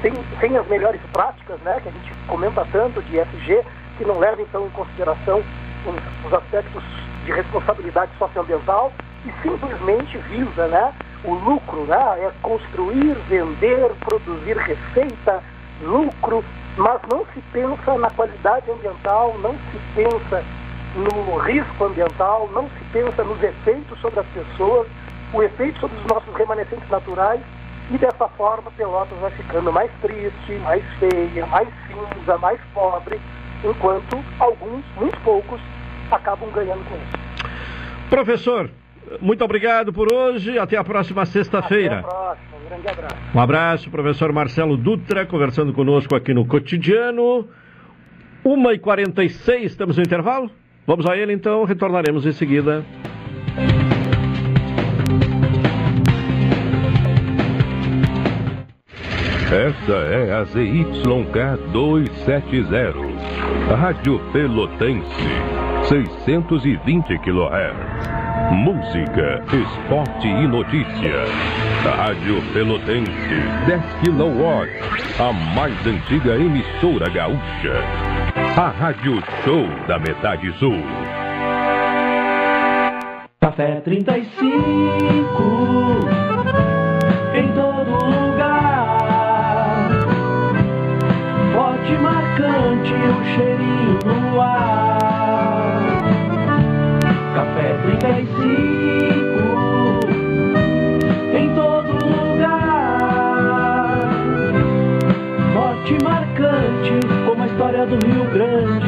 sem, sem as melhores práticas, né? Que a gente comenta tanto de SG, que não leva então em consideração os, os aspectos de responsabilidade socioambiental e simplesmente visa, né? o lucro, né? é construir, vender, produzir receita, lucro, mas não se pensa na qualidade ambiental, não se pensa no risco ambiental, não se pensa nos efeitos sobre as pessoas, o efeito sobre os nossos remanescentes naturais, e dessa forma Pelotas vai ficando mais triste, mais feia, mais cinza, mais pobre, enquanto alguns, muito poucos, acabam ganhando com isso. Professor, muito obrigado por hoje. Até a próxima sexta-feira. Até a próxima. Um grande abraço. Um abraço, professor Marcelo Dutra, conversando conosco aqui no Cotidiano. 1h46, estamos no intervalo? Vamos a ele então, retornaremos em seguida. Esta é a ZYK 270, Rádio Pelotense, 620 kHz. Música, esporte e notícia. Rádio Pelotense, 10 kW, a mais antiga emissora gaúcha. A Rádio Show da Metade Sul. Café 35, em todo lugar. Forte marcante, o cheirinho do Rio Grande.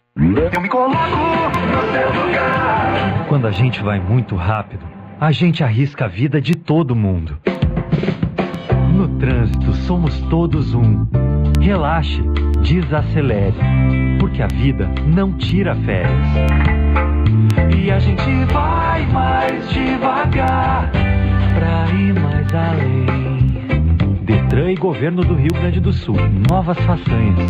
Eu me coloco no seu lugar. Quando a gente vai muito rápido, a gente arrisca a vida de todo mundo. No trânsito somos todos um. Relaxe, desacelere, porque a vida não tira férias. E a gente vai mais devagar pra ir mais além. Detran e Governo do Rio Grande do Sul. Novas façanhas.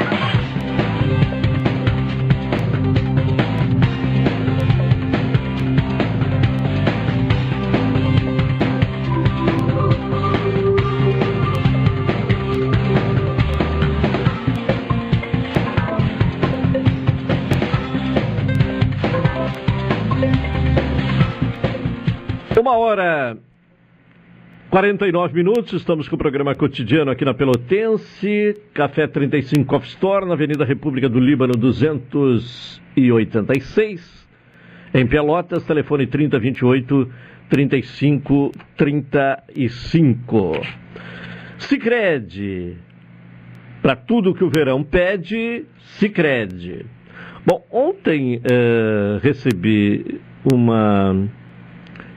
Uma hora 49 minutos, estamos com o programa cotidiano aqui na Pelotense, Café 35 Coffee Store, na Avenida República do Líbano 286, em Pelotas, telefone 3028 3535. Sicredi, para tudo que o verão pede, Sicredi. Bom, ontem eh, recebi uma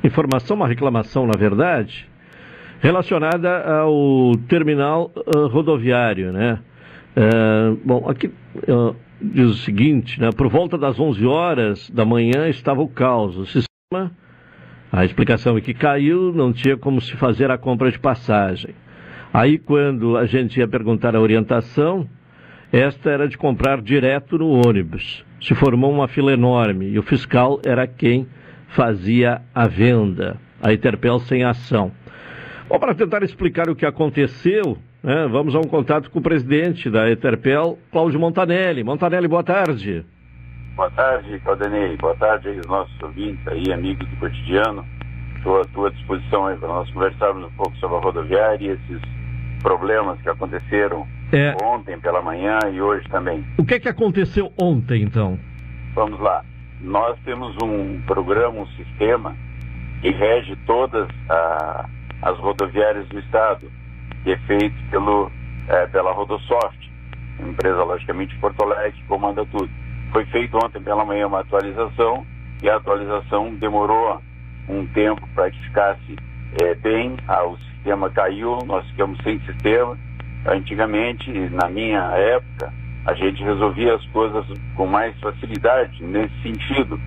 informação, uma reclamação, na verdade, relacionada ao terminal uh, rodoviário, né? Uh, bom, aqui uh, diz o seguinte, né? Por volta das 11 horas da manhã estava o caos. O sistema, a explicação é que caiu, não tinha como se fazer a compra de passagem. Aí, quando a gente ia perguntar a orientação, esta era de comprar direto no ônibus. Se formou uma fila enorme e o fiscal era quem fazia a venda. A Interpel sem ação. Bom, para tentar explicar o que aconteceu, né, vamos a um contato com o presidente da Interpel, Cláudio Montanelli. Montanelli, boa tarde. Boa tarde, Caldenei. Boa tarde aí, os nossos ouvintes aí, amigos do cotidiano. Estou à tua disposição aí para nós conversarmos um pouco sobre a rodoviária e esses problemas que aconteceram É. ontem pela manhã e hoje também. O que, que aconteceu ontem, então? Vamos lá. Nós temos um programa, um sistema que rege todas a- as rodoviárias do estado, que é feito pelo, eh, pela Rodosoft, empresa logicamente Porto Alegre que comanda tudo. Foi feito ontem pela manhã uma atualização e a atualização demorou um tempo para que ficasse eh, bem, ah, o sistema caiu, nós ficamos sem sistema. Antigamente, na minha época, a gente resolvia as coisas com mais facilidade nesse sentido.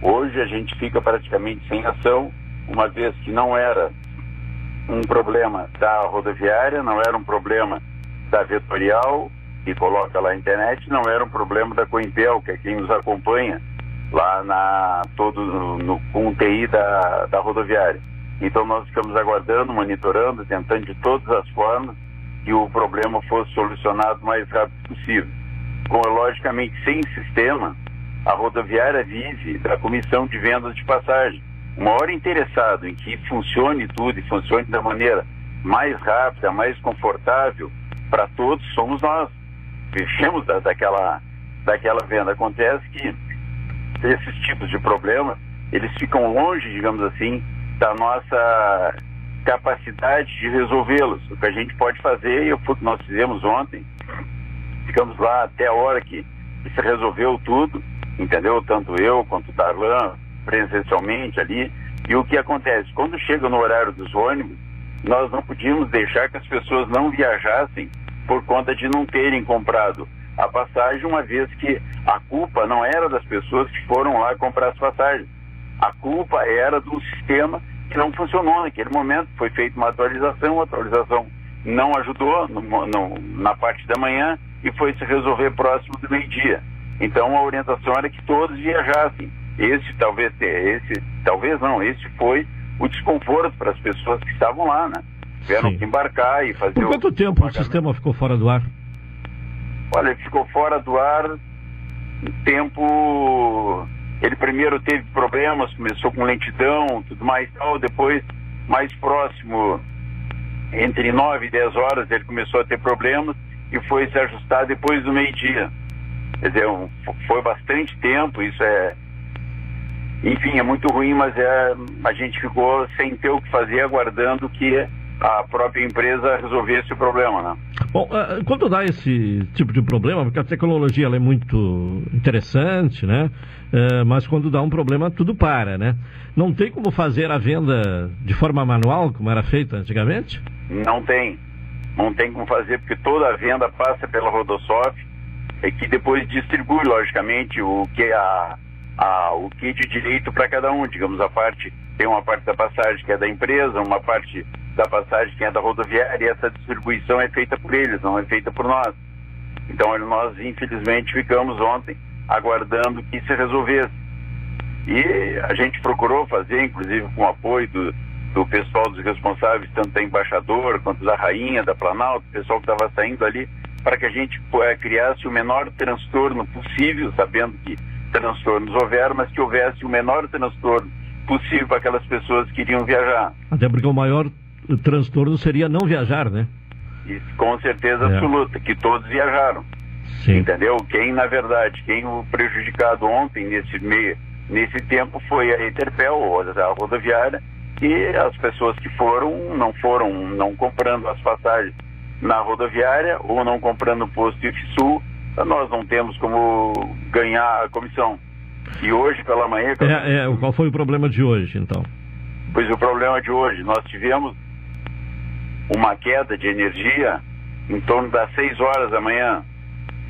Hoje a gente fica praticamente sem ação, uma vez que não era um problema da rodoviária, não era um problema da vetorial, que coloca lá a internet, não era um problema da Coimpel, que é quem nos acompanha lá na todo no, com o TI da, da rodoviária. Então nós ficamos aguardando, monitorando, tentando de todas as formas que o problema fosse solucionado o mais rápido possível. Com, logicamente, sem sistema, a rodoviária vive da comissão de vendas de passagem. O maior interessado em que funcione tudo e funcione da maneira mais rápida, mais confortável para todos somos nós. Vivemos da, daquela, daquela venda. Acontece que esses tipos de problema, eles ficam longe, digamos assim, da nossa capacidade de resolvê-los. O que a gente pode fazer, e o que nós fizemos ontem, ficamos lá até a hora que, se resolveu tudo, entendeu? Tanto eu quanto o Darlan, presencialmente ali. E o que acontece? Quando chega no horário dos ônibus, nós não podíamos deixar que as pessoas não viajassem por conta de não terem comprado a passagem, uma vez que a culpa não era das pessoas que foram lá comprar as passagens. A culpa era do sistema que não funcionou naquele momento. Foi feita uma atualização, a atualização não ajudou no, no, na parte da manhã e foi se resolver próximo do meio-dia. Então a orientação era que todos viajassem. Esse talvez, esse talvez não, esse foi o desconforto para as pessoas que estavam lá, né? Tiveram Sim. que embarcar e fazer Por o- quanto tempo o sistema ficou fora do ar? Olha, ele ficou fora do ar um tempo. Ele primeiro teve problemas, começou com lentidão, tudo mais e tal, depois, mais próximo, entre 9 e 10 horas, ele começou a ter problemas e foi se ajustar depois do meio-dia. Quer dizer, foi bastante tempo, isso é. Enfim, é muito ruim, mas é, a gente ficou sem ter o que fazer, aguardando que a própria empresa resolvesse o problema, né? Bom, uh, quando dá esse tipo de problema, porque a tecnologia é muito interessante, né? Uh, mas quando dá um problema, tudo para, né? Não tem como fazer a venda de forma manual, como era feito antigamente? Não tem. Não tem como fazer, porque toda a venda passa pela Rodosoft, e que depois distribui, logicamente, o que a, a, o que de direito para cada um. Digamos, a parte, tem uma parte da passagem que é da empresa, uma parte da passagem que é da rodoviária, e essa distribuição é feita por eles, não é feita por nós. Então nós, infelizmente, ficamos ontem aguardando que se resolvesse. E a gente procurou fazer, inclusive com o apoio do, do pessoal dos responsáveis, tanto da embaixador quanto da rainha, da Planalto, o pessoal que estava saindo ali, para que a gente é, criasse o menor transtorno possível, sabendo que transtornos houveram, mas que houvesse o menor transtorno possível para aquelas pessoas que iriam viajar. Até porque o maior transtorno seria não viajar, né? Isso, com certeza é. absoluta, que todos viajaram. Sim. Entendeu? Quem, na verdade, quem o prejudicado ontem, nesse meio, nesse tempo, foi a Interpel, a rodoviária, e as pessoas que foram, não foram, não comprando as passagens na rodoviária ou não comprando no posto IFSUL, nós não temos como ganhar a comissão. E hoje pela manhã. É, é, qual foi o problema de hoje, então? Pois o problema de hoje, nós tivemos uma queda de energia em torno das 6 horas da manhã.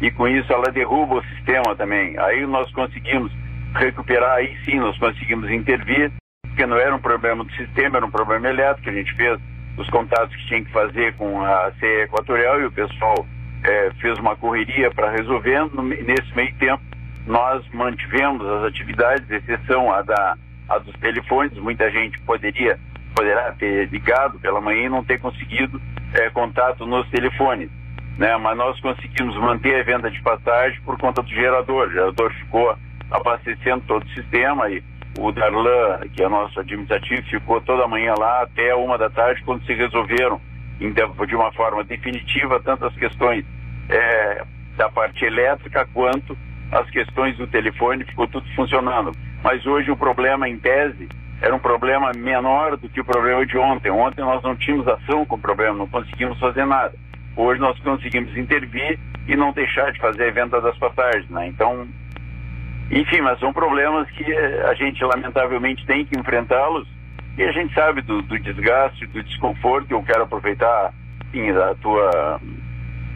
E com isso ela derruba o sistema também. Aí nós conseguimos recuperar, aí sim nós conseguimos intervir, porque não era um problema do sistema, era um problema elétrico. A gente fez os contatos que tinha que fazer com a CE Equatorial e o pessoal é, fez uma correria para resolver. nesse meio tempo, nós mantivemos as atividades, exceção a, da, a dos telefones. Muita gente poderia poderá ter ligado pela manhã e não ter conseguido é, contato nos telefones. Né? Mas nós conseguimos manter a venda de passagem por conta do gerador. O gerador ficou abastecendo todo o sistema e o Darlan, que é nosso administrativo, ficou toda manhã lá até uma da tarde, quando se resolveram de uma forma definitiva tanto as questões é, da parte elétrica quanto as questões do telefone, ficou tudo funcionando. Mas hoje o problema, em tese, era um problema menor do que o problema de ontem. Ontem nós não tínhamos ação com o problema, não conseguimos fazer nada. Hoje nós conseguimos intervir e não deixar de fazer a venda das passagens. Né? Então, enfim, mas são problemas que a gente lamentavelmente tem que enfrentá-los e a gente sabe do, do desgaste, do desconforto. Eu quero aproveitar a tua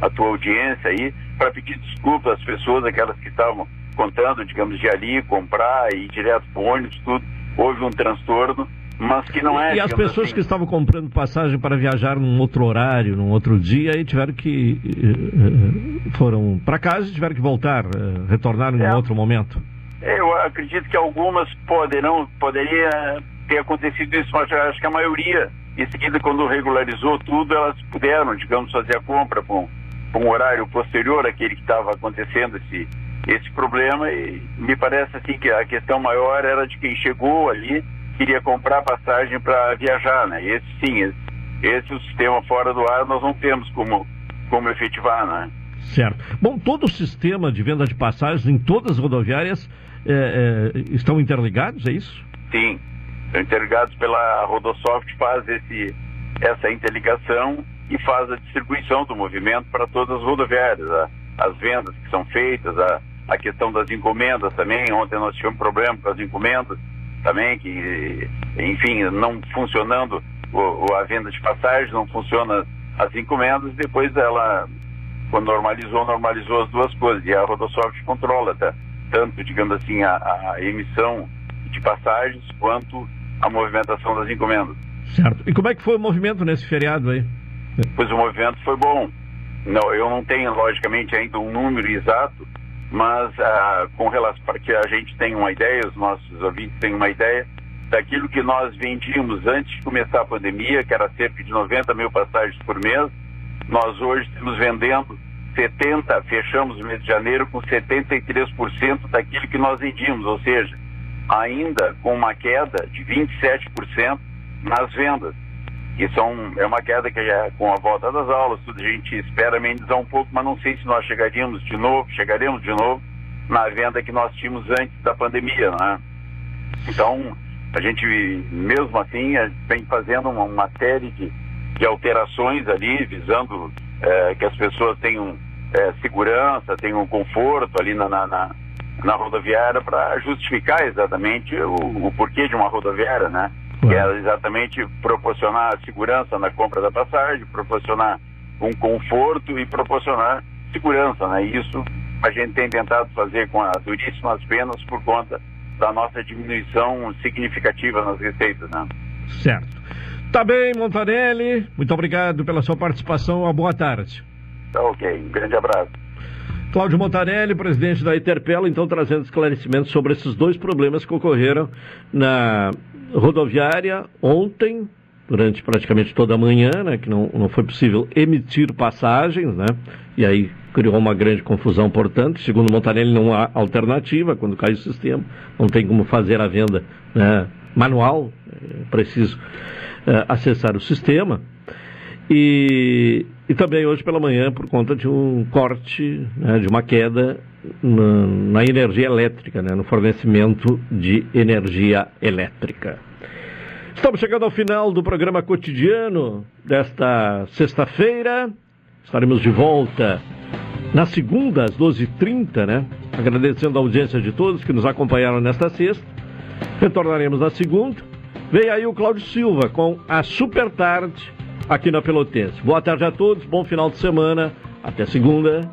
a tua audiência aí para pedir desculpas às pessoas, aquelas que estavam contando, digamos, de ali comprar e ir direto para o ônibus, tudo. Houve um transtorno, mas que não é. E as pessoas assim... que estavam comprando passagem para viajar num outro horário, num outro dia, e tiveram que. Eh, eh, foram para casa e tiveram que voltar, eh, retornar em é. outro momento. Eu acredito que algumas poderão, poderia ter acontecido isso, mas acho que a maioria, em seguida, quando regularizou tudo, elas puderam, digamos, fazer a compra com, com um horário posterior àquele que estava acontecendo esse, esse problema. E me parece assim que a questão maior era de quem chegou ali, queria comprar passagem para viajar, né? Esse sim, esse, esse o sistema fora do ar nós não temos como, como efetivar, né? Certo. Bom, todo o sistema de venda de passagens em todas as rodoviárias é, é, estão interligados, é isso? Sim, estão interligados pela Rodosoft, faz esse, essa interligação e faz a distribuição do movimento para todas as rodoviárias, a, as vendas que são feitas, a, a questão das encomendas também. Ontem nós tivemos problema com as encomendas também, que, enfim, não funcionando o, a venda de passagens, não funciona as encomendas, depois ela, quando normalizou, normalizou as duas coisas, e a Rodosoft controla tá? tanto, digamos assim, a, a emissão de passagens quanto a movimentação das encomendas. Certo. E como é que foi o movimento nesse feriado aí? Pois o movimento foi bom. Não, eu não tenho, logicamente, ainda um número exato, mas ah, com relação para que a gente tenha uma ideia, os nossos ouvintes tenham uma ideia daquilo que nós vendíamos antes de começar a pandemia, que era cerca de 90 mil passagens por mês, nós hoje estamos vendendo 70, fechamos o mês de janeiro com 73% daquilo que nós vendíamos, ou seja, ainda com uma queda de 27% nas vendas. Isso é, um, é uma queda que é com a volta das aulas, tudo a gente espera amenizar um pouco, mas não sei se nós chegaríamos de novo, chegaremos de novo na venda que nós tínhamos antes da pandemia, né? Então, a gente, mesmo assim, vem fazendo uma, uma série de, de alterações ali, visando é, que as pessoas tenham é, segurança, tenham conforto ali na, na, na, na rodoviária para justificar exatamente o, o, porquê de uma rodoviária, né? Que é exatamente proporcionar segurança na compra da passagem, proporcionar um conforto e proporcionar segurança, né? Isso a gente tem tentado fazer com as duríssimas penas por conta da nossa diminuição significativa nas receitas, né? Certo. Tá bem, Montanelli. Muito obrigado pela sua participação. Uma boa tarde. Tá ok. Um grande abraço. Cláudio Montanelli, presidente da Interpelo, então trazendo esclarecimentos sobre esses dois problemas que ocorreram na rodoviária ontem, durante praticamente toda a manhã, né, que não, não foi possível emitir passagens, né, e aí criou uma grande confusão, portanto, segundo Montanelli não há alternativa, quando cai o sistema, não tem como fazer a venda né, manual, é preciso é, acessar o sistema, e, e também hoje pela manhã, por conta de um corte, né, de uma queda na, na energia elétrica, né, no fornecimento de energia elétrica. Estamos chegando ao final do programa cotidiano desta sexta-feira. Estaremos de volta na segunda, às 12h30, né? Agradecendo a audiência de todos que nos acompanharam nesta sexta. Retornaremos na segunda. Vem aí o Cláudio Silva com a Super Tarde aqui na Pelotense. Boa tarde a todos, bom final de semana. Até segunda.